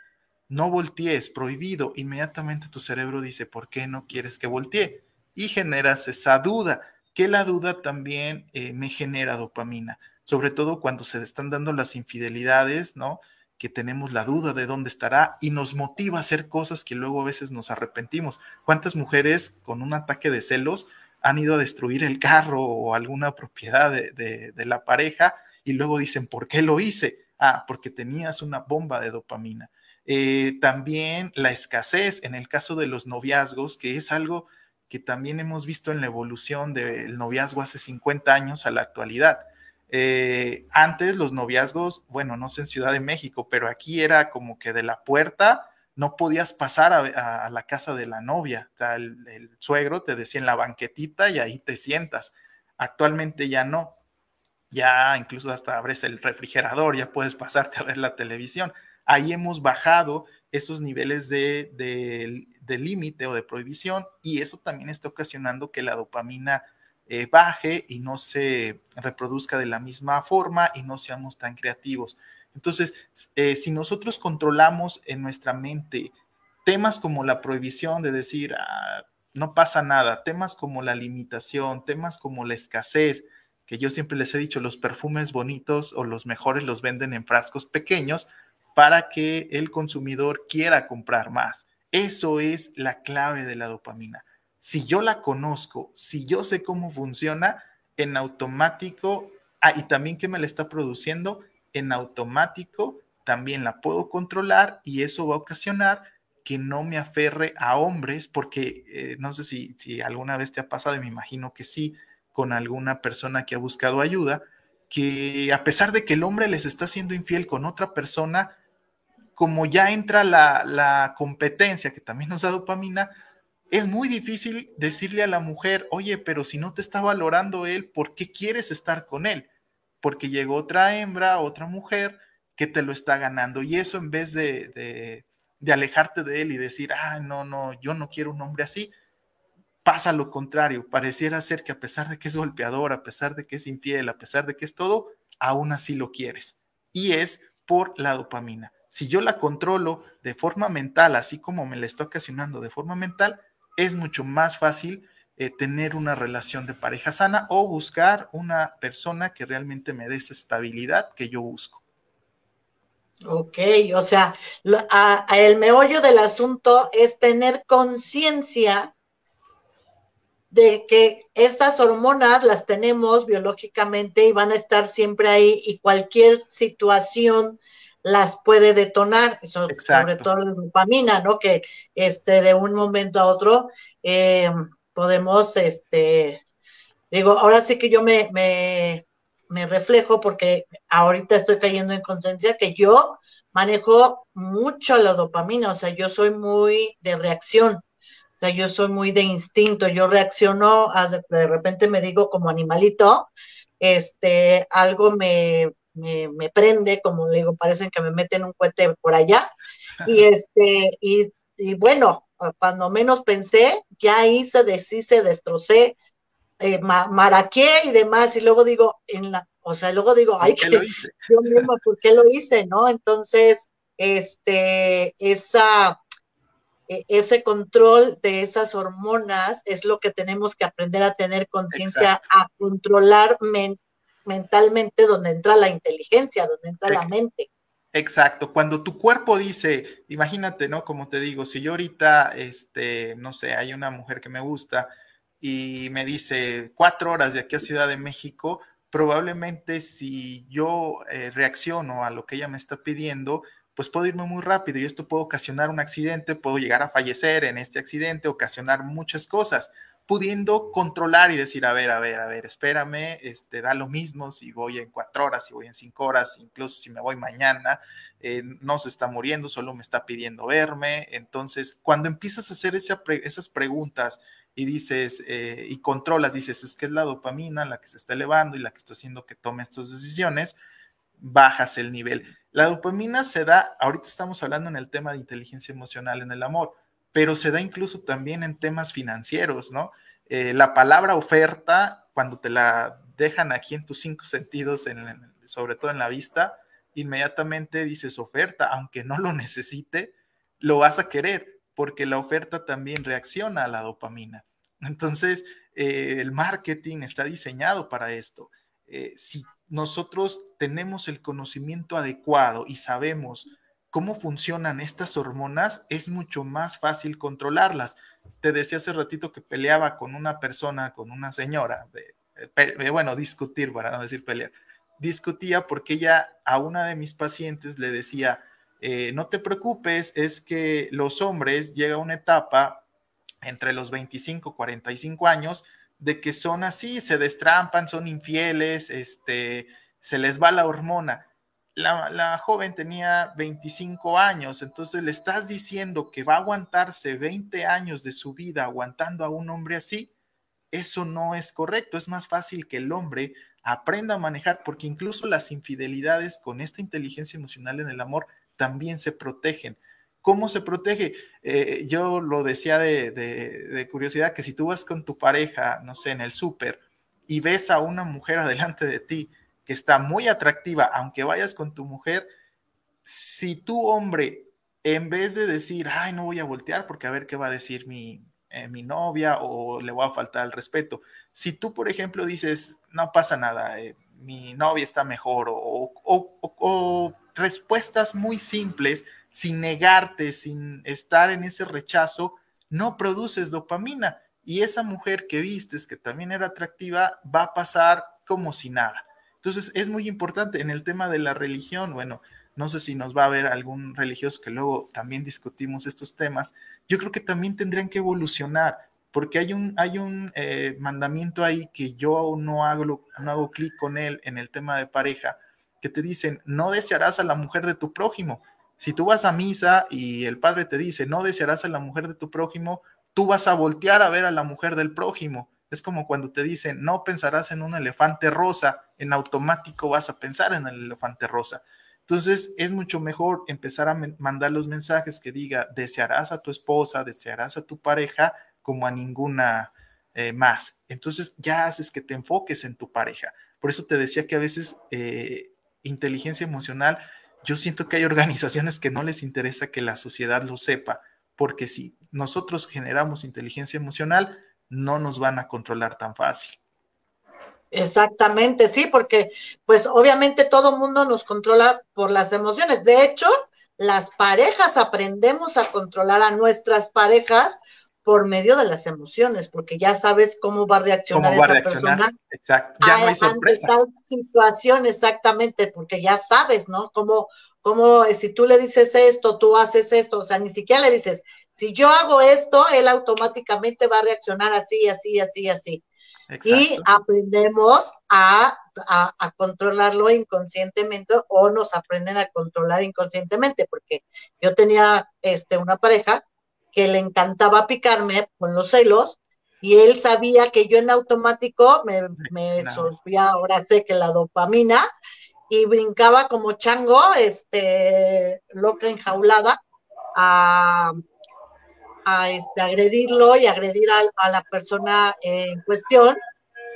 No voltees, prohibido. Inmediatamente tu cerebro dice, ¿por qué no quieres que voltee? Y generas esa duda, que la duda también eh, me genera dopamina, sobre todo cuando se están dando las infidelidades, ¿no? Que tenemos la duda de dónde estará y nos motiva a hacer cosas que luego a veces nos arrepentimos. ¿Cuántas mujeres con un ataque de celos han ido a destruir el carro o alguna propiedad de, la pareja y luego dicen, ¿por qué lo hice? Ah, porque tenías una bomba de dopamina. Eh, también la escasez en el caso de los noviazgos, que es algo que también hemos visto en la evolución del noviazgo hace 50 años a la actualidad. Eh, antes los noviazgos, bueno, no sé en Ciudad de México, pero aquí era como que de la puerta no podías pasar a, la casa de la novia. O sea, el, suegro te decía en la banquetita y ahí te sientas. Actualmente ya no. Ya incluso hasta abres el refrigerador, ya puedes pasarte a ver la televisión. Ahí hemos bajado esos niveles de, de límite o de prohibición y eso también está ocasionando que la dopamina eh, baje y no se reproduzca de la misma forma y no seamos tan creativos. Entonces, eh, si nosotros controlamos en nuestra mente temas como la prohibición de decir, ah, no pasa nada, temas como la limitación, temas como la escasez, que yo siempre les he dicho, los perfumes bonitos o los mejores los venden en frascos pequeños para que el consumidor quiera comprar más. Eso es la clave de la dopamina si yo la conozco, si yo sé cómo funciona, en automático, ah, y también que me la está produciendo, en automático también la puedo controlar y eso va a ocasionar que no me aferre a hombres, porque eh, no sé si, si alguna vez te ha pasado, y me imagino que sí, con alguna persona que ha buscado ayuda, que a pesar de que el hombre les está siendo infiel con otra persona, como ya entra la, la competencia, que también nos da dopamina, es muy difícil decirle a la mujer, oye, pero si no te está valorando él, ¿por qué quieres estar con él? Porque llegó otra hembra, otra mujer que te lo está ganando. Y eso en vez de, de, alejarte de él y decir, ah, no, no, yo no quiero un hombre así, pasa lo contrario. Pareciera ser que a pesar de que es golpeador, a pesar de que es infiel, a pesar de que es todo, aún así lo quieres. Y es por la dopamina. Si yo la controlo de forma mental, así como me la está ocasionando de forma mental, es mucho más fácil eh, tener una relación de pareja sana o buscar una persona que realmente me dé esa estabilidad que yo busco. Ok, o sea, el meollo del asunto es tener conciencia de que estas hormonas las tenemos biológicamente y van a estar siempre ahí y cualquier situación las puede detonar, sobre todo la dopamina, ¿no? Que este, de un momento a otro eh, podemos, este, digo, ahora sí que yo me, me, me reflejo porque ahorita estoy cayendo en conciencia que yo manejo mucho la dopamina, o sea, yo soy muy de reacción, o sea, yo soy muy de instinto, yo reacciono, de repente me digo como animalito, este, algo me, me, me prende, como digo, parecen que me meten un cohete por allá, y este, y, y bueno, cuando menos pensé, ya hice, deshice, destrocé, eh, maraqué y demás, y luego digo, en la, o sea, luego digo, ay, que yo mismo, ¿por qué lo hice? ¿No? Entonces, este, esa, e, ese control de esas hormonas es lo que tenemos que aprender a tener conciencia, a controlar mentalmente donde entra la inteligencia, donde entra la mente. Exacto, cuando tu cuerpo dice, imagínate, ¿no? Como te digo, si yo ahorita, este, no sé, hay una mujer que me gusta y me dice cuatro horas de aquí a Ciudad de México, probablemente si yo eh, reacciono a lo que ella me está pidiendo, pues puedo irme muy rápido y esto puede ocasionar un accidente, puedo llegar a fallecer en este accidente, ocasionar muchas cosas, pudiendo controlar y decir, a ver, a ver, a ver, espérame, este, da lo mismo si voy en cuatro horas, si voy en cinco horas, incluso si me voy mañana, eh, no se está muriendo, solo me está pidiendo verme. Entonces, cuando empiezas a hacer esas preguntas, y dices, eh, y controlas, dices, es que es la dopamina la que se está elevando y la que está haciendo que tome estas decisiones, bajas el nivel. La dopamina se da, ahorita estamos hablando en el tema de inteligencia emocional en el amor, pero se da incluso también en temas financieros, ¿no? Eh, la palabra oferta, cuando te la dejan aquí en tus cinco sentidos, sobre todo en la vista, inmediatamente dices oferta, aunque no lo necesite, lo vas a querer porque la oferta también reacciona a la dopamina. Entonces, eh, el marketing está diseñado para esto. Eh, si nosotros tenemos el conocimiento adecuado y sabemos cómo funcionan estas hormonas, es mucho más fácil controlarlas. Te decía hace ratito que peleaba con una persona, con una señora, de, bueno, discutir, para no decir pelear. Discutía porque ella a una de mis pacientes le decía, eh, no te preocupes, es que los hombres llega una etapa entre los 25 y 45 años de que son así, se destrampan, son infieles, este, se les va la hormona. La, joven tenía 25 años, entonces le estás diciendo que va a aguantarse 20 años de su vida aguantando a un hombre así, eso no es correcto, es más fácil que el hombre aprenda a manejar, porque incluso las infidelidades con esta inteligencia emocional en el amor también se protegen. ¿Cómo se protege? Eh, yo lo decía de, curiosidad, que si tú vas con tu pareja, no sé, en el súper y ves a una mujer adelante de ti que está muy atractiva, aunque vayas con tu mujer, si tu hombre, en vez de decir, ay, no voy a voltear porque a ver qué va a decir mi, eh, mi novia o le voy a faltar el respeto, si tú, por ejemplo, dices, no pasa nada, eh, mi novia está mejor o, o respuestas muy simples, sin negarte, sin estar en ese rechazo, no produces dopamina. Y esa mujer que vistes, que también era atractiva, va a pasar como si nada. Entonces, es muy importante en el tema de la religión, bueno, no sé si nos va a ver algún religioso que luego también discutimos estos temas, yo creo que también tendrían que evolucionar, porque hay un, hay un eh, mandamiento ahí que yo no hago, no hago clic con él en el tema de pareja, que te dicen, no desearás a la mujer de tu prójimo. Si tú vas a misa y el padre te dice, no desearás a la mujer de tu prójimo, tú vas a voltear a ver a la mujer del prójimo. Es como cuando te dicen, no pensarás en un elefante rosa, en automático vas a pensar en el elefante rosa. Entonces es mucho mejor empezar a mandar los mensajes que diga, desearás a tu esposa, desearás a tu pareja como a ninguna eh, más. Entonces ya haces que te enfoques en tu pareja. Por eso te decía que a veces eh, inteligencia emocional, yo siento que hay organizaciones que no les interesa que la sociedad lo sepa, porque si nosotros generamos inteligencia emocional, no nos van a controlar tan fácil. Exactamente, sí, porque pues obviamente todo mundo nos controla por las emociones. De hecho, las parejas aprendemos a controlar a nuestras parejas por medio de las emociones, porque ya sabes cómo va a reaccionar esa persona. Exacto, ya no hay sorpresa. Ante tal situación, exactamente, porque ya sabes, ¿no? Cómo, cómo si tú le dices esto, tú haces esto, o sea, ni siquiera le dices, si yo hago esto, él automáticamente va a reaccionar así, así, así, así. Y aprendemos a, controlarlo inconscientemente o nos aprenden a controlar inconscientemente, porque yo tenía este, una pareja que le encantaba picarme con los celos y él sabía que yo en automático me, me ahora sé que la dopamina, y brincaba como chango, este, loca enjaulada, a, a este, agredirlo y agredir a, la persona en cuestión,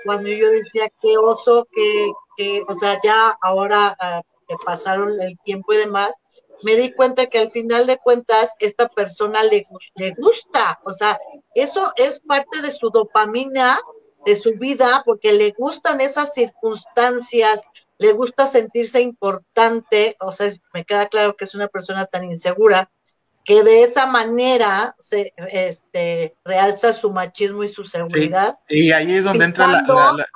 cuando yo decía qué oso, que, que o sea, ya ahora ah, que pasaron el tiempo y demás, me di cuenta que al final de cuentas esta persona le, le gusta, o sea, eso es parte de su dopamina, de su vida, porque le gustan esas circunstancias, le gusta sentirse importante, o sea, me queda claro que es una persona tan insegura, que de esa manera se este, realza su machismo y su seguridad. y ahí es donde entra la,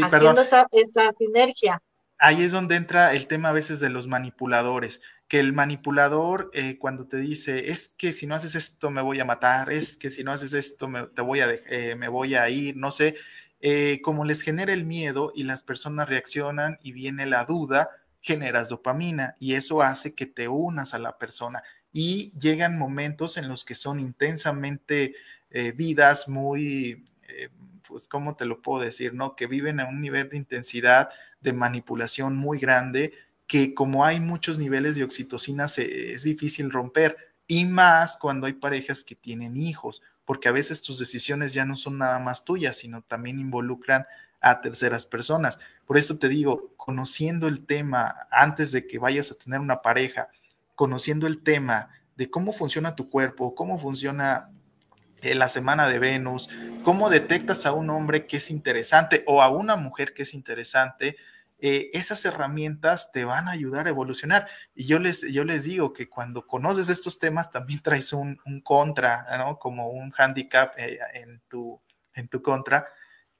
haciendo esa, esa, sinergia. Ahí es donde entra el tema a veces de los manipuladores, que el manipulador eh, cuando te dice, es que si no haces esto me voy a matar, es que si no haces esto me, te voy a, eh, me voy a ir, no sé, eh, como les genera el miedo y las personas reaccionan y viene la duda, generas dopamina y eso hace que te unas a la persona y llegan momentos en los que son intensamente eh, vidas muy, eh, pues, ¿cómo te lo puedo decir? ¿No? Que viven a un nivel de intensidad, de manipulación muy grande, que como hay muchos niveles de oxitocina, es difícil romper, y más cuando hay parejas que tienen hijos, porque a veces tus decisiones ya no son nada más tuyas, sino también involucran a terceras personas. Por eso te digo, conociendo el tema antes de que vayas a tener una pareja, conociendo el tema de cómo funciona tu cuerpo, cómo funciona eh, la semana de Venus, cómo detectas a un hombre que es interesante o a una mujer que es interesante, eh, esas herramientas te van a ayudar a evolucionar. Y yo les, yo les digo que cuando conoces estos temas también traes un, contra, ¿no? Como un handicap eh, en, tu, en tu contra,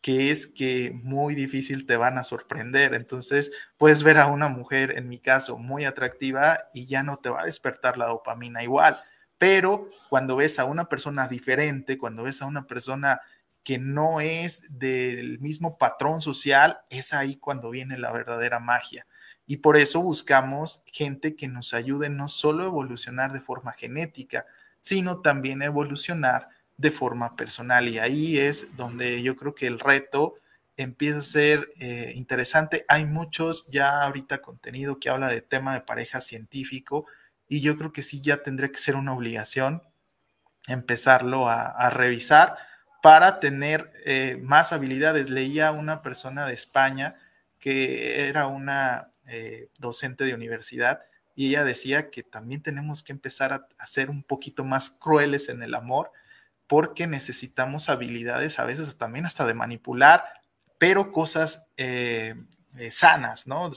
que es que muy difícil te van a sorprender. Entonces, puedes ver a una mujer, en mi caso, muy atractiva y ya no te va a despertar la dopamina igual. Pero cuando ves a una persona diferente, cuando ves a una persona que no es del mismo patrón social, es ahí cuando viene la verdadera magia. Y por eso buscamos gente que nos ayude no solo a evolucionar de forma genética, sino también a evolucionar de forma personal. Y ahí es donde yo creo que el reto empieza a ser eh, interesante. Hay muchos ya ahorita contenido que habla de tema de pareja científico y yo creo que sí ya tendría que ser una obligación empezarlo a, revisar para tener eh, más habilidades. Leía una persona de España que era una eh, docente de universidad y ella decía que también tenemos que empezar a, a ser un poquito más crueles en el amor porque necesitamos habilidades a veces también hasta de manipular, pero cosas eh, eh, sanas, ¿no?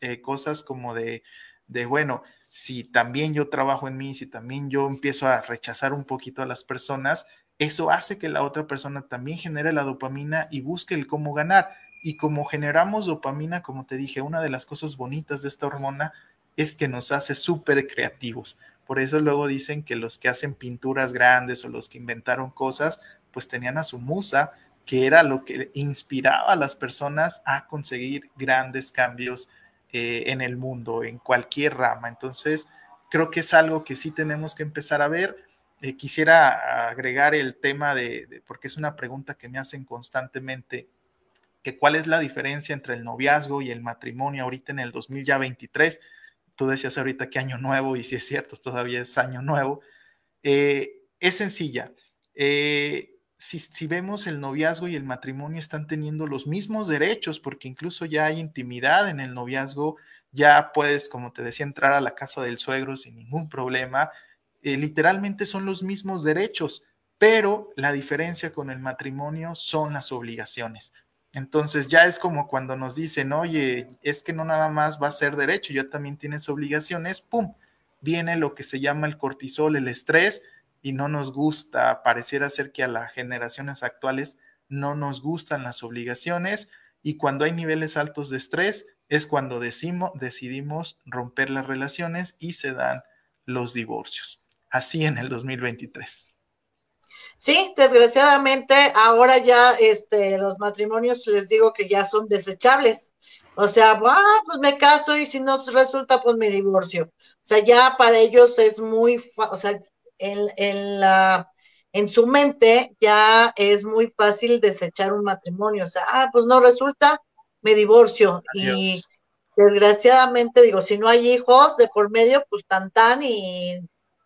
Eh, cosas como de, de, bueno, si también yo trabajo en mí, si también yo empiezo a rechazar un poquito a las personas, eso hace que la otra persona también genere la dopamina y busque el cómo ganar. Y como generamos dopamina, como te dije, una de las cosas bonitas de esta hormona es que nos hace súper creativos. Por eso luego dicen que los que hacen pinturas grandes o los que inventaron cosas, pues tenían a su musa, que era lo que inspiraba a las personas a conseguir grandes cambios eh, en el mundo, en cualquier rama. Entonces, creo que es algo que sí tenemos que empezar a ver. Eh, quisiera agregar el tema de, porque es una pregunta que me hacen constantemente, que cuál es la diferencia entre el noviazgo y el matrimonio ahorita en el 2023 tú decías ahorita que año nuevo, y si es cierto, todavía es año nuevo, eh, es sencilla. Eh, si, vemos el noviazgo y el matrimonio están teniendo los mismos derechos, porque incluso ya hay intimidad en el noviazgo, ya puedes, como te decía, entrar a la casa del suegro sin ningún problema. Eh, literalmente son los mismos derechos, pero la diferencia con el matrimonio son las obligaciones. Entonces ya es como cuando nos dicen, oye, es que no nada más va a ser derecho, ya también tienes obligaciones, ¡pum! Viene lo que se llama el cortisol, el estrés, y no nos gusta, pareciera ser que a las generaciones actuales no nos gustan las obligaciones, y cuando hay niveles altos de estrés es cuando decimos, decidimos romper las relaciones y se dan los divorcios. Así en el 2023. Sí, desgraciadamente ahora ya este, los matrimonios les digo que ya son desechables. O sea, ah, pues me caso y si no resulta, pues me divorcio. O sea, ya para ellos es muy, o sea, en, en, la, en su mente ya es muy fácil desechar un matrimonio. O sea, ah, pues no resulta, me divorcio. Y desgraciadamente, digo, si no hay hijos de por medio, pues tan tan y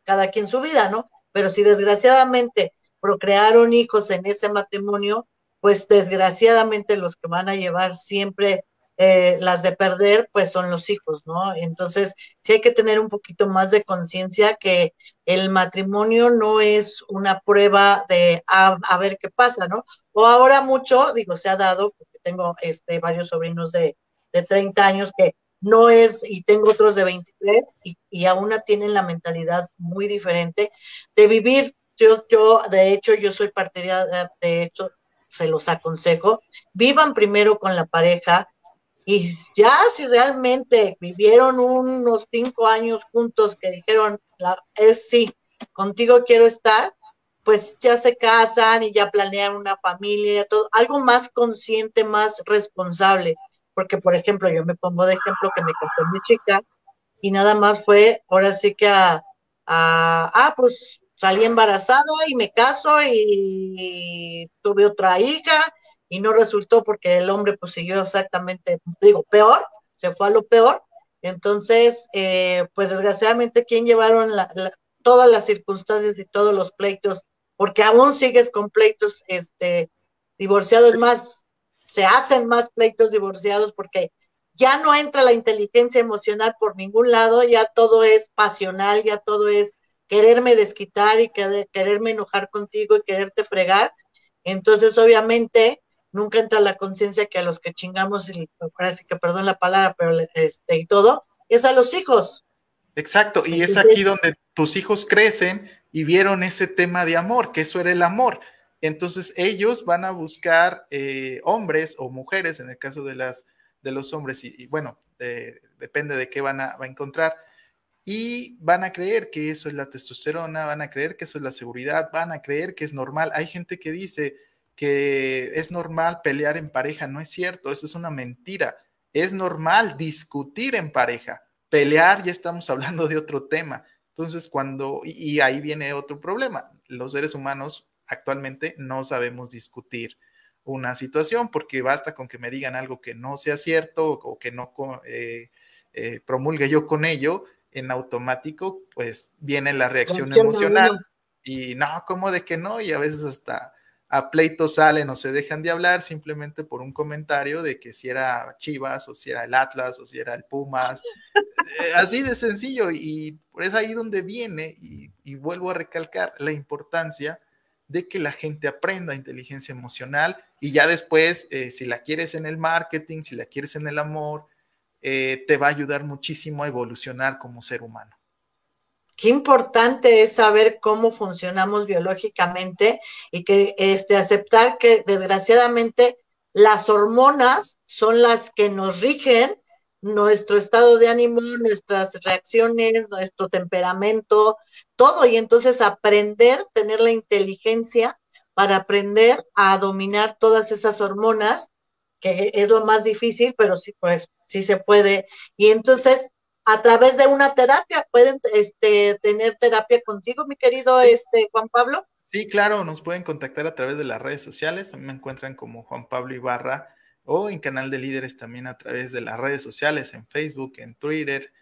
cada quien su vida, ¿no? Pero si desgraciadamente procrearon hijos en ese matrimonio, pues desgraciadamente los que van a llevar siempre eh, las de perder, pues son los hijos, ¿no? Entonces, sí hay que tener un poquito más de conciencia que el matrimonio no es una prueba de a, ver qué pasa, ¿no? O ahora mucho, digo, se ha dado, porque tengo este, varios sobrinos de, de 30 años que no es, y tengo otros de 23, y, y aún tienen la mentalidad muy diferente de vivir yo, yo, de hecho, yo soy partidaria, de hecho, se los aconsejo, vivan primero con la pareja y ya si realmente vivieron unos cinco años juntos que dijeron, es sí, contigo quiero estar, pues ya se casan y ya planean una familia, todo, algo más consciente, más responsable. Porque, por ejemplo, yo me pongo de ejemplo que me casé muy chica y nada más fue, ahora sí que a, a ah, pues salí embarazada y me caso y tuve otra hija y no resultó porque el hombre pues siguió exactamente, digo, peor, se fue a lo peor. Entonces, eh, pues desgraciadamente, ¿quién llevaron todas las circunstancias y todos los pleitos? Porque aún sigues con pleitos este, divorciados más, se hacen más pleitos divorciados porque ya no entra la inteligencia emocional por ningún lado, ya todo es pasional, ya todo es quererme desquitar y quererme enojar contigo y quererte fregar. Entonces, obviamente, nunca entra la conciencia que a los que chingamos, y parece que perdón la palabra, pero este y todo, es a los hijos. Exacto, y es aquí donde tus hijos crecen y vieron ese tema de amor, que eso era el amor. Entonces ellos van a buscar eh, hombres o mujeres, en el caso de las de los hombres, y, bueno, depende de qué van a, va a encontrar, y van a creer que eso es la testosterona, van a creer que eso es la seguridad, van a creer que es normal. Hay gente que dice que es normal pelear en pareja, no es cierto, eso es una mentira. Es normal discutir en pareja, pelear ya estamos hablando de otro tema. Entonces, cuando, y, ahí viene otro problema, los seres humanos actualmente no sabemos discutir una situación porque basta con que me digan algo que no sea cierto o que no eh, eh, promulgue yo con ello en automático, pues viene la reacción emocional. Y no, ¿cómo de que no? Y a veces hasta a pleitos salen o se dejan de hablar simplemente por un comentario de que si era Chivas o si era el Atlas o si era el Pumas. Eh, así de sencillo. Y es ahí donde viene, y, vuelvo a recalcar la importancia de que la gente aprenda inteligencia emocional y ya después, eh, si la quieres en el marketing, si la quieres en el amor, eh, te va a ayudar muchísimo a evolucionar como ser humano. Qué importante es saber cómo funcionamos biológicamente y que este, aceptar que desgraciadamente las hormonas son las que nos rigen nuestro estado de ánimo, nuestras reacciones, nuestro temperamento, todo. Y entonces aprender, tener la inteligencia para aprender a dominar todas esas hormonas que es lo más difícil, pero sí, pues sí se puede. Y entonces, a través de una terapia, pueden este, tener terapia contigo, mi querido este, Juan Pablo. Sí, claro, nos pueden contactar a través de las redes sociales, también me encuentran como Juan Pablo Ibarra o en Canal de Líderes también a través de las redes sociales, en Facebook, en Twitter,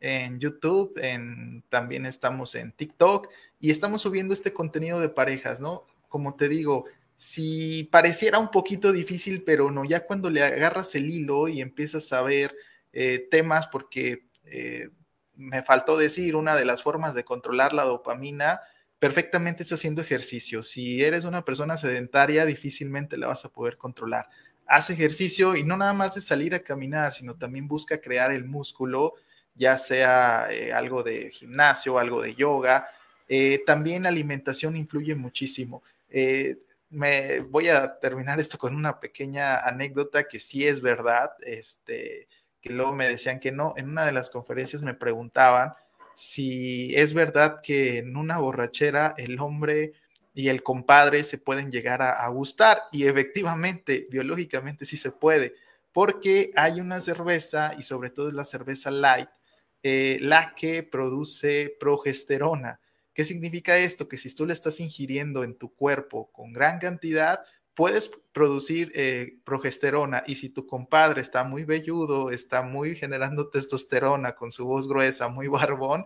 en YouTube, en, también estamos en TikTok y estamos subiendo este contenido de parejas, ¿no? Como te digo, si pareciera un poquito difícil, pero no, ya cuando le agarras el hilo y empiezas a ver eh, temas, porque eh, me faltó decir, una de las formas de controlar la dopamina perfectamente es haciendo ejercicio. Si eres una persona sedentaria, difícilmente la vas a poder controlar. haz ejercicio y no nada más de salir a caminar, sino también busca crear el músculo, ya sea eh, algo de gimnasio, algo de yoga. También la alimentación influye muchísimo. Me voy a terminar esto con una pequeña anécdota que sí es verdad, este, que luego me decían que no. En una de las conferencias me preguntaban si es verdad que en una borrachera el hombre y el compadre se pueden llegar a, gustar y efectivamente, biológicamente sí se puede, porque hay una cerveza y sobre todo es la cerveza light, eh, la que produce progesterona. ¿Qué significa esto? Que si tú le estás ingiriendo en tu cuerpo con gran cantidad, puedes producir eh, progesterona y si tu compadre está muy velludo, está muy generando testosterona con su voz gruesa, muy barbón,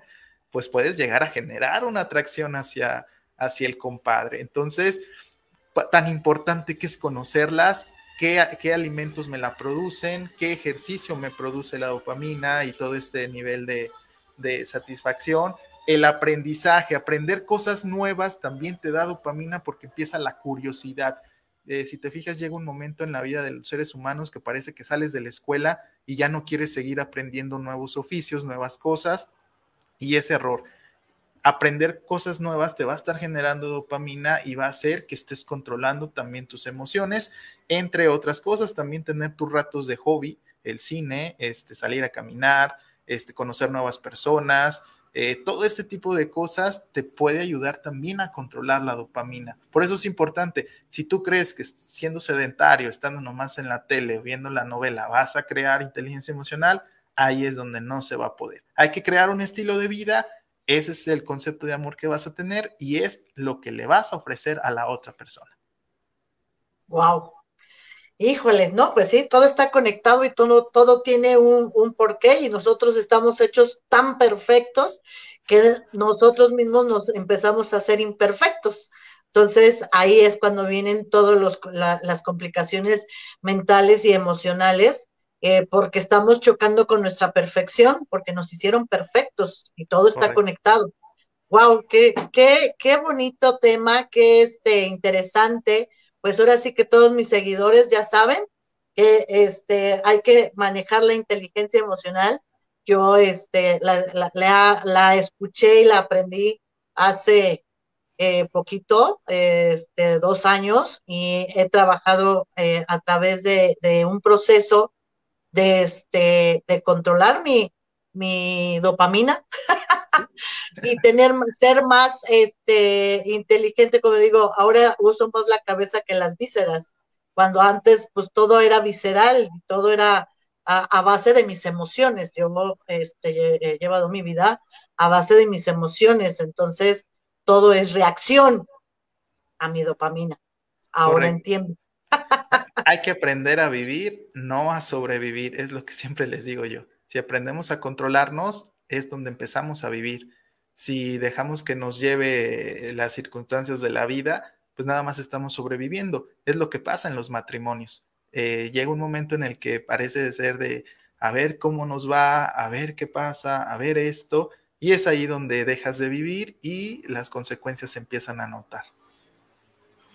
pues puedes llegar a generar una atracción hacia, hacia el compadre. Entonces, tan importante que es conocerlas, qué, qué, alimentos me la producen, qué ejercicio me produce la dopamina y todo este nivel de, de satisfacción. El aprendizaje, aprender cosas nuevas también te da dopamina porque empieza la curiosidad. Eh, si te fijas, llega un momento en la vida de los seres humanos que parece que sales de la escuela y ya no quieres seguir aprendiendo nuevos oficios, nuevas cosas, y ese error aprender cosas nuevas te va a estar generando dopamina y va a hacer que estés controlando también tus emociones, entre otras cosas, también tener tus ratos de hobby, el cine, este, salir a caminar, este, conocer nuevas personas, eh, todo este tipo de cosas te puede ayudar también a controlar la dopamina. Por eso es importante, si tú crees que siendo sedentario, estando nomás en la tele, viendo la novela, vas a crear inteligencia emocional, ahí es donde no se va a poder. Hay que crear un estilo de vida ese es el concepto de amor que vas a tener y es lo que le vas a ofrecer a la otra persona. Wow. Híjole, no, pues sí, todo está conectado y todo, todo tiene un, un porqué y nosotros estamos hechos tan perfectos que nosotros mismos nos empezamos a ser imperfectos. Entonces ahí es cuando vienen todas las complicaciones mentales y emocionales eh, porque estamos chocando con nuestra perfección, porque nos hicieron perfectos y todo está conectado. Wow, qué, qué, qué bonito tema, qué este, interesante. Pues ahora sí que todos mis seguidores ya saben que este, hay que manejar la inteligencia emocional. Yo este, la, la, la, escuché y la aprendí hace eh, poquito, este, dos años, y he trabajado eh, a través de, de, un proceso de, este, de controlar mi, mi dopamina y tener, ser más este, inteligente, como digo, ahora uso más la cabeza que las vísceras, cuando antes pues todo era visceral, todo era a, base de mis emociones, yo este, he llevado mi vida a base de mis emociones, entonces todo es reacción a mi dopamina. Ahora entiendo. Hay que aprender a vivir, no a sobrevivir, es lo que siempre les digo yo. Si aprendemos a controlarnos, es donde empezamos a vivir. Si dejamos que nos lleve las circunstancias de la vida, pues nada más estamos sobreviviendo. Es lo que pasa en los matrimonios. Eh, llega un momento en el que parece ser de a ver cómo nos va, a ver qué pasa, a ver esto, y es ahí donde dejas de vivir y las consecuencias se empiezan a notar.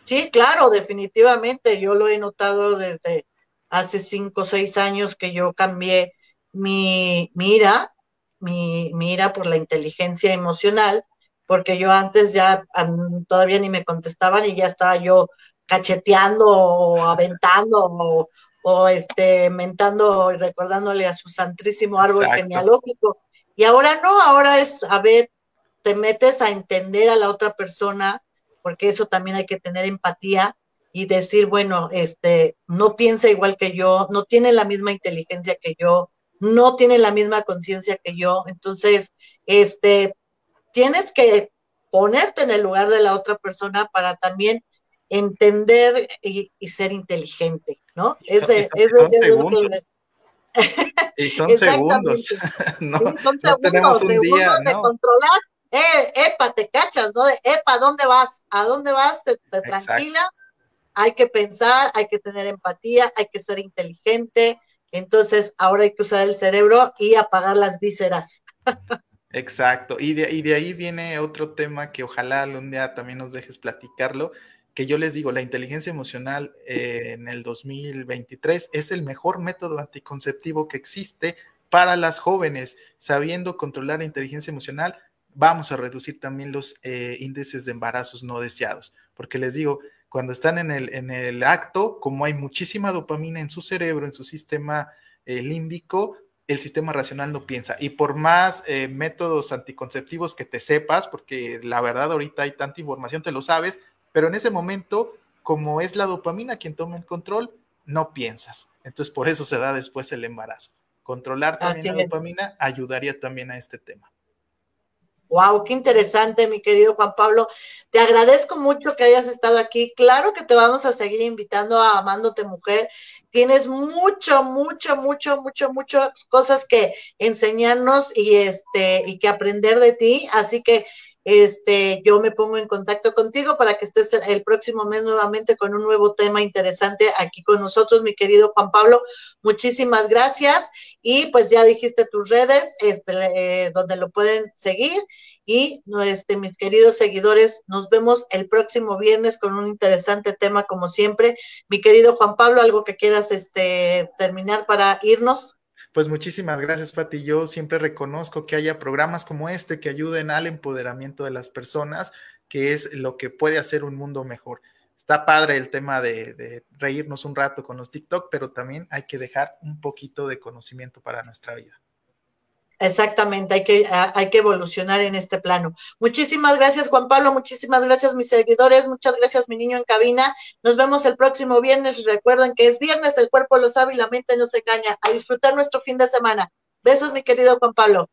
Sí, claro, definitivamente. Yo lo he notado desde hace cinco o seis años que yo cambié mi mira, mi mira por la inteligencia emocional, porque yo antes ya todavía ni me contestaban y ya estaba yo cacheteando o aventando o, este mentando y recordándole a su santísimo árbol genealógico. Y ahora no, ahora es, a ver, te metes a entender a la otra persona, porque eso también hay que tener empatía y decir, bueno, este, no piensa igual que yo, no tiene la misma inteligencia que yo, no tiene la misma conciencia que yo, entonces, este, tienes que ponerte en el lugar de la otra persona para también entender y, ser inteligente, ¿no? Es de, es de, y son segundos. no, son segundos, segundos de controlar eh, epa, te cachas, ¿no? De, epa, ¿dónde vas? ¿A dónde vas? Te, tranquila. Hay que pensar, hay que tener empatía, hay que ser inteligente. Entonces, ahora hay que usar el cerebro y apagar las vísceras. Exacto. Y de, y de ahí viene otro tema que ojalá algún día también nos dejes platicarlo, que yo les digo, la inteligencia emocional eh, en el 2023 es el mejor método anticonceptivo que existe para las jóvenes. Sabiendo controlar la inteligencia emocional, vamos a reducir también los eh, índices de embarazos no deseados, porque les digo, cuando están en el, en el acto, como hay muchísima dopamina en su cerebro, en su sistema eh, límbico, el sistema racional no piensa. Y por más métodos anticonceptivos que te sepas, porque la verdad ahorita hay tanta información, te lo sabes, pero en ese momento, como es la dopamina quien toma el control, no piensas. Entonces, por eso se da después el embarazo. Controlar también la dopamina ayudaría también a este tema. Wow, qué interesante, mi querido Juan Pablo. Te agradezco mucho que hayas estado aquí. Claro que te vamos a seguir invitando a Amándote Mujer. Tienes mucho, mucho, mucho, mucho, mucho cosas que enseñarnos y este y que aprender de ti. Así que este, yo me pongo en contacto contigo para que estés el próximo mes nuevamente con un nuevo tema interesante aquí con nosotros, mi querido Juan Pablo. Muchísimas gracias. Y pues ya dijiste tus redes, este, eh, donde lo pueden seguir. Y este, mis queridos seguidores, nos vemos el próximo viernes con un interesante tema como siempre. Mi querido Juan Pablo, algo que quieras este, terminar para irnos. Pues muchísimas gracias, Pati. Yo siempre reconozco que haya programas como este que ayuden al empoderamiento de las personas, que es lo que puede hacer un mundo mejor. Está padre el tema de, de reírnos un rato con los TikTok, pero también hay que dejar un poquito de conocimiento para nuestra vida. Exactamente, hay que, hay que evolucionar en este plano. Muchísimas gracias, Juan Pablo, muchísimas gracias, mis seguidores, muchas gracias, mi niño en cabina. Nos vemos el próximo viernes. Recuerden que es viernes, el cuerpo lo sabe y la mente no se engaña. A disfrutar nuestro fin de semana. Besos, mi querido Juan Pablo.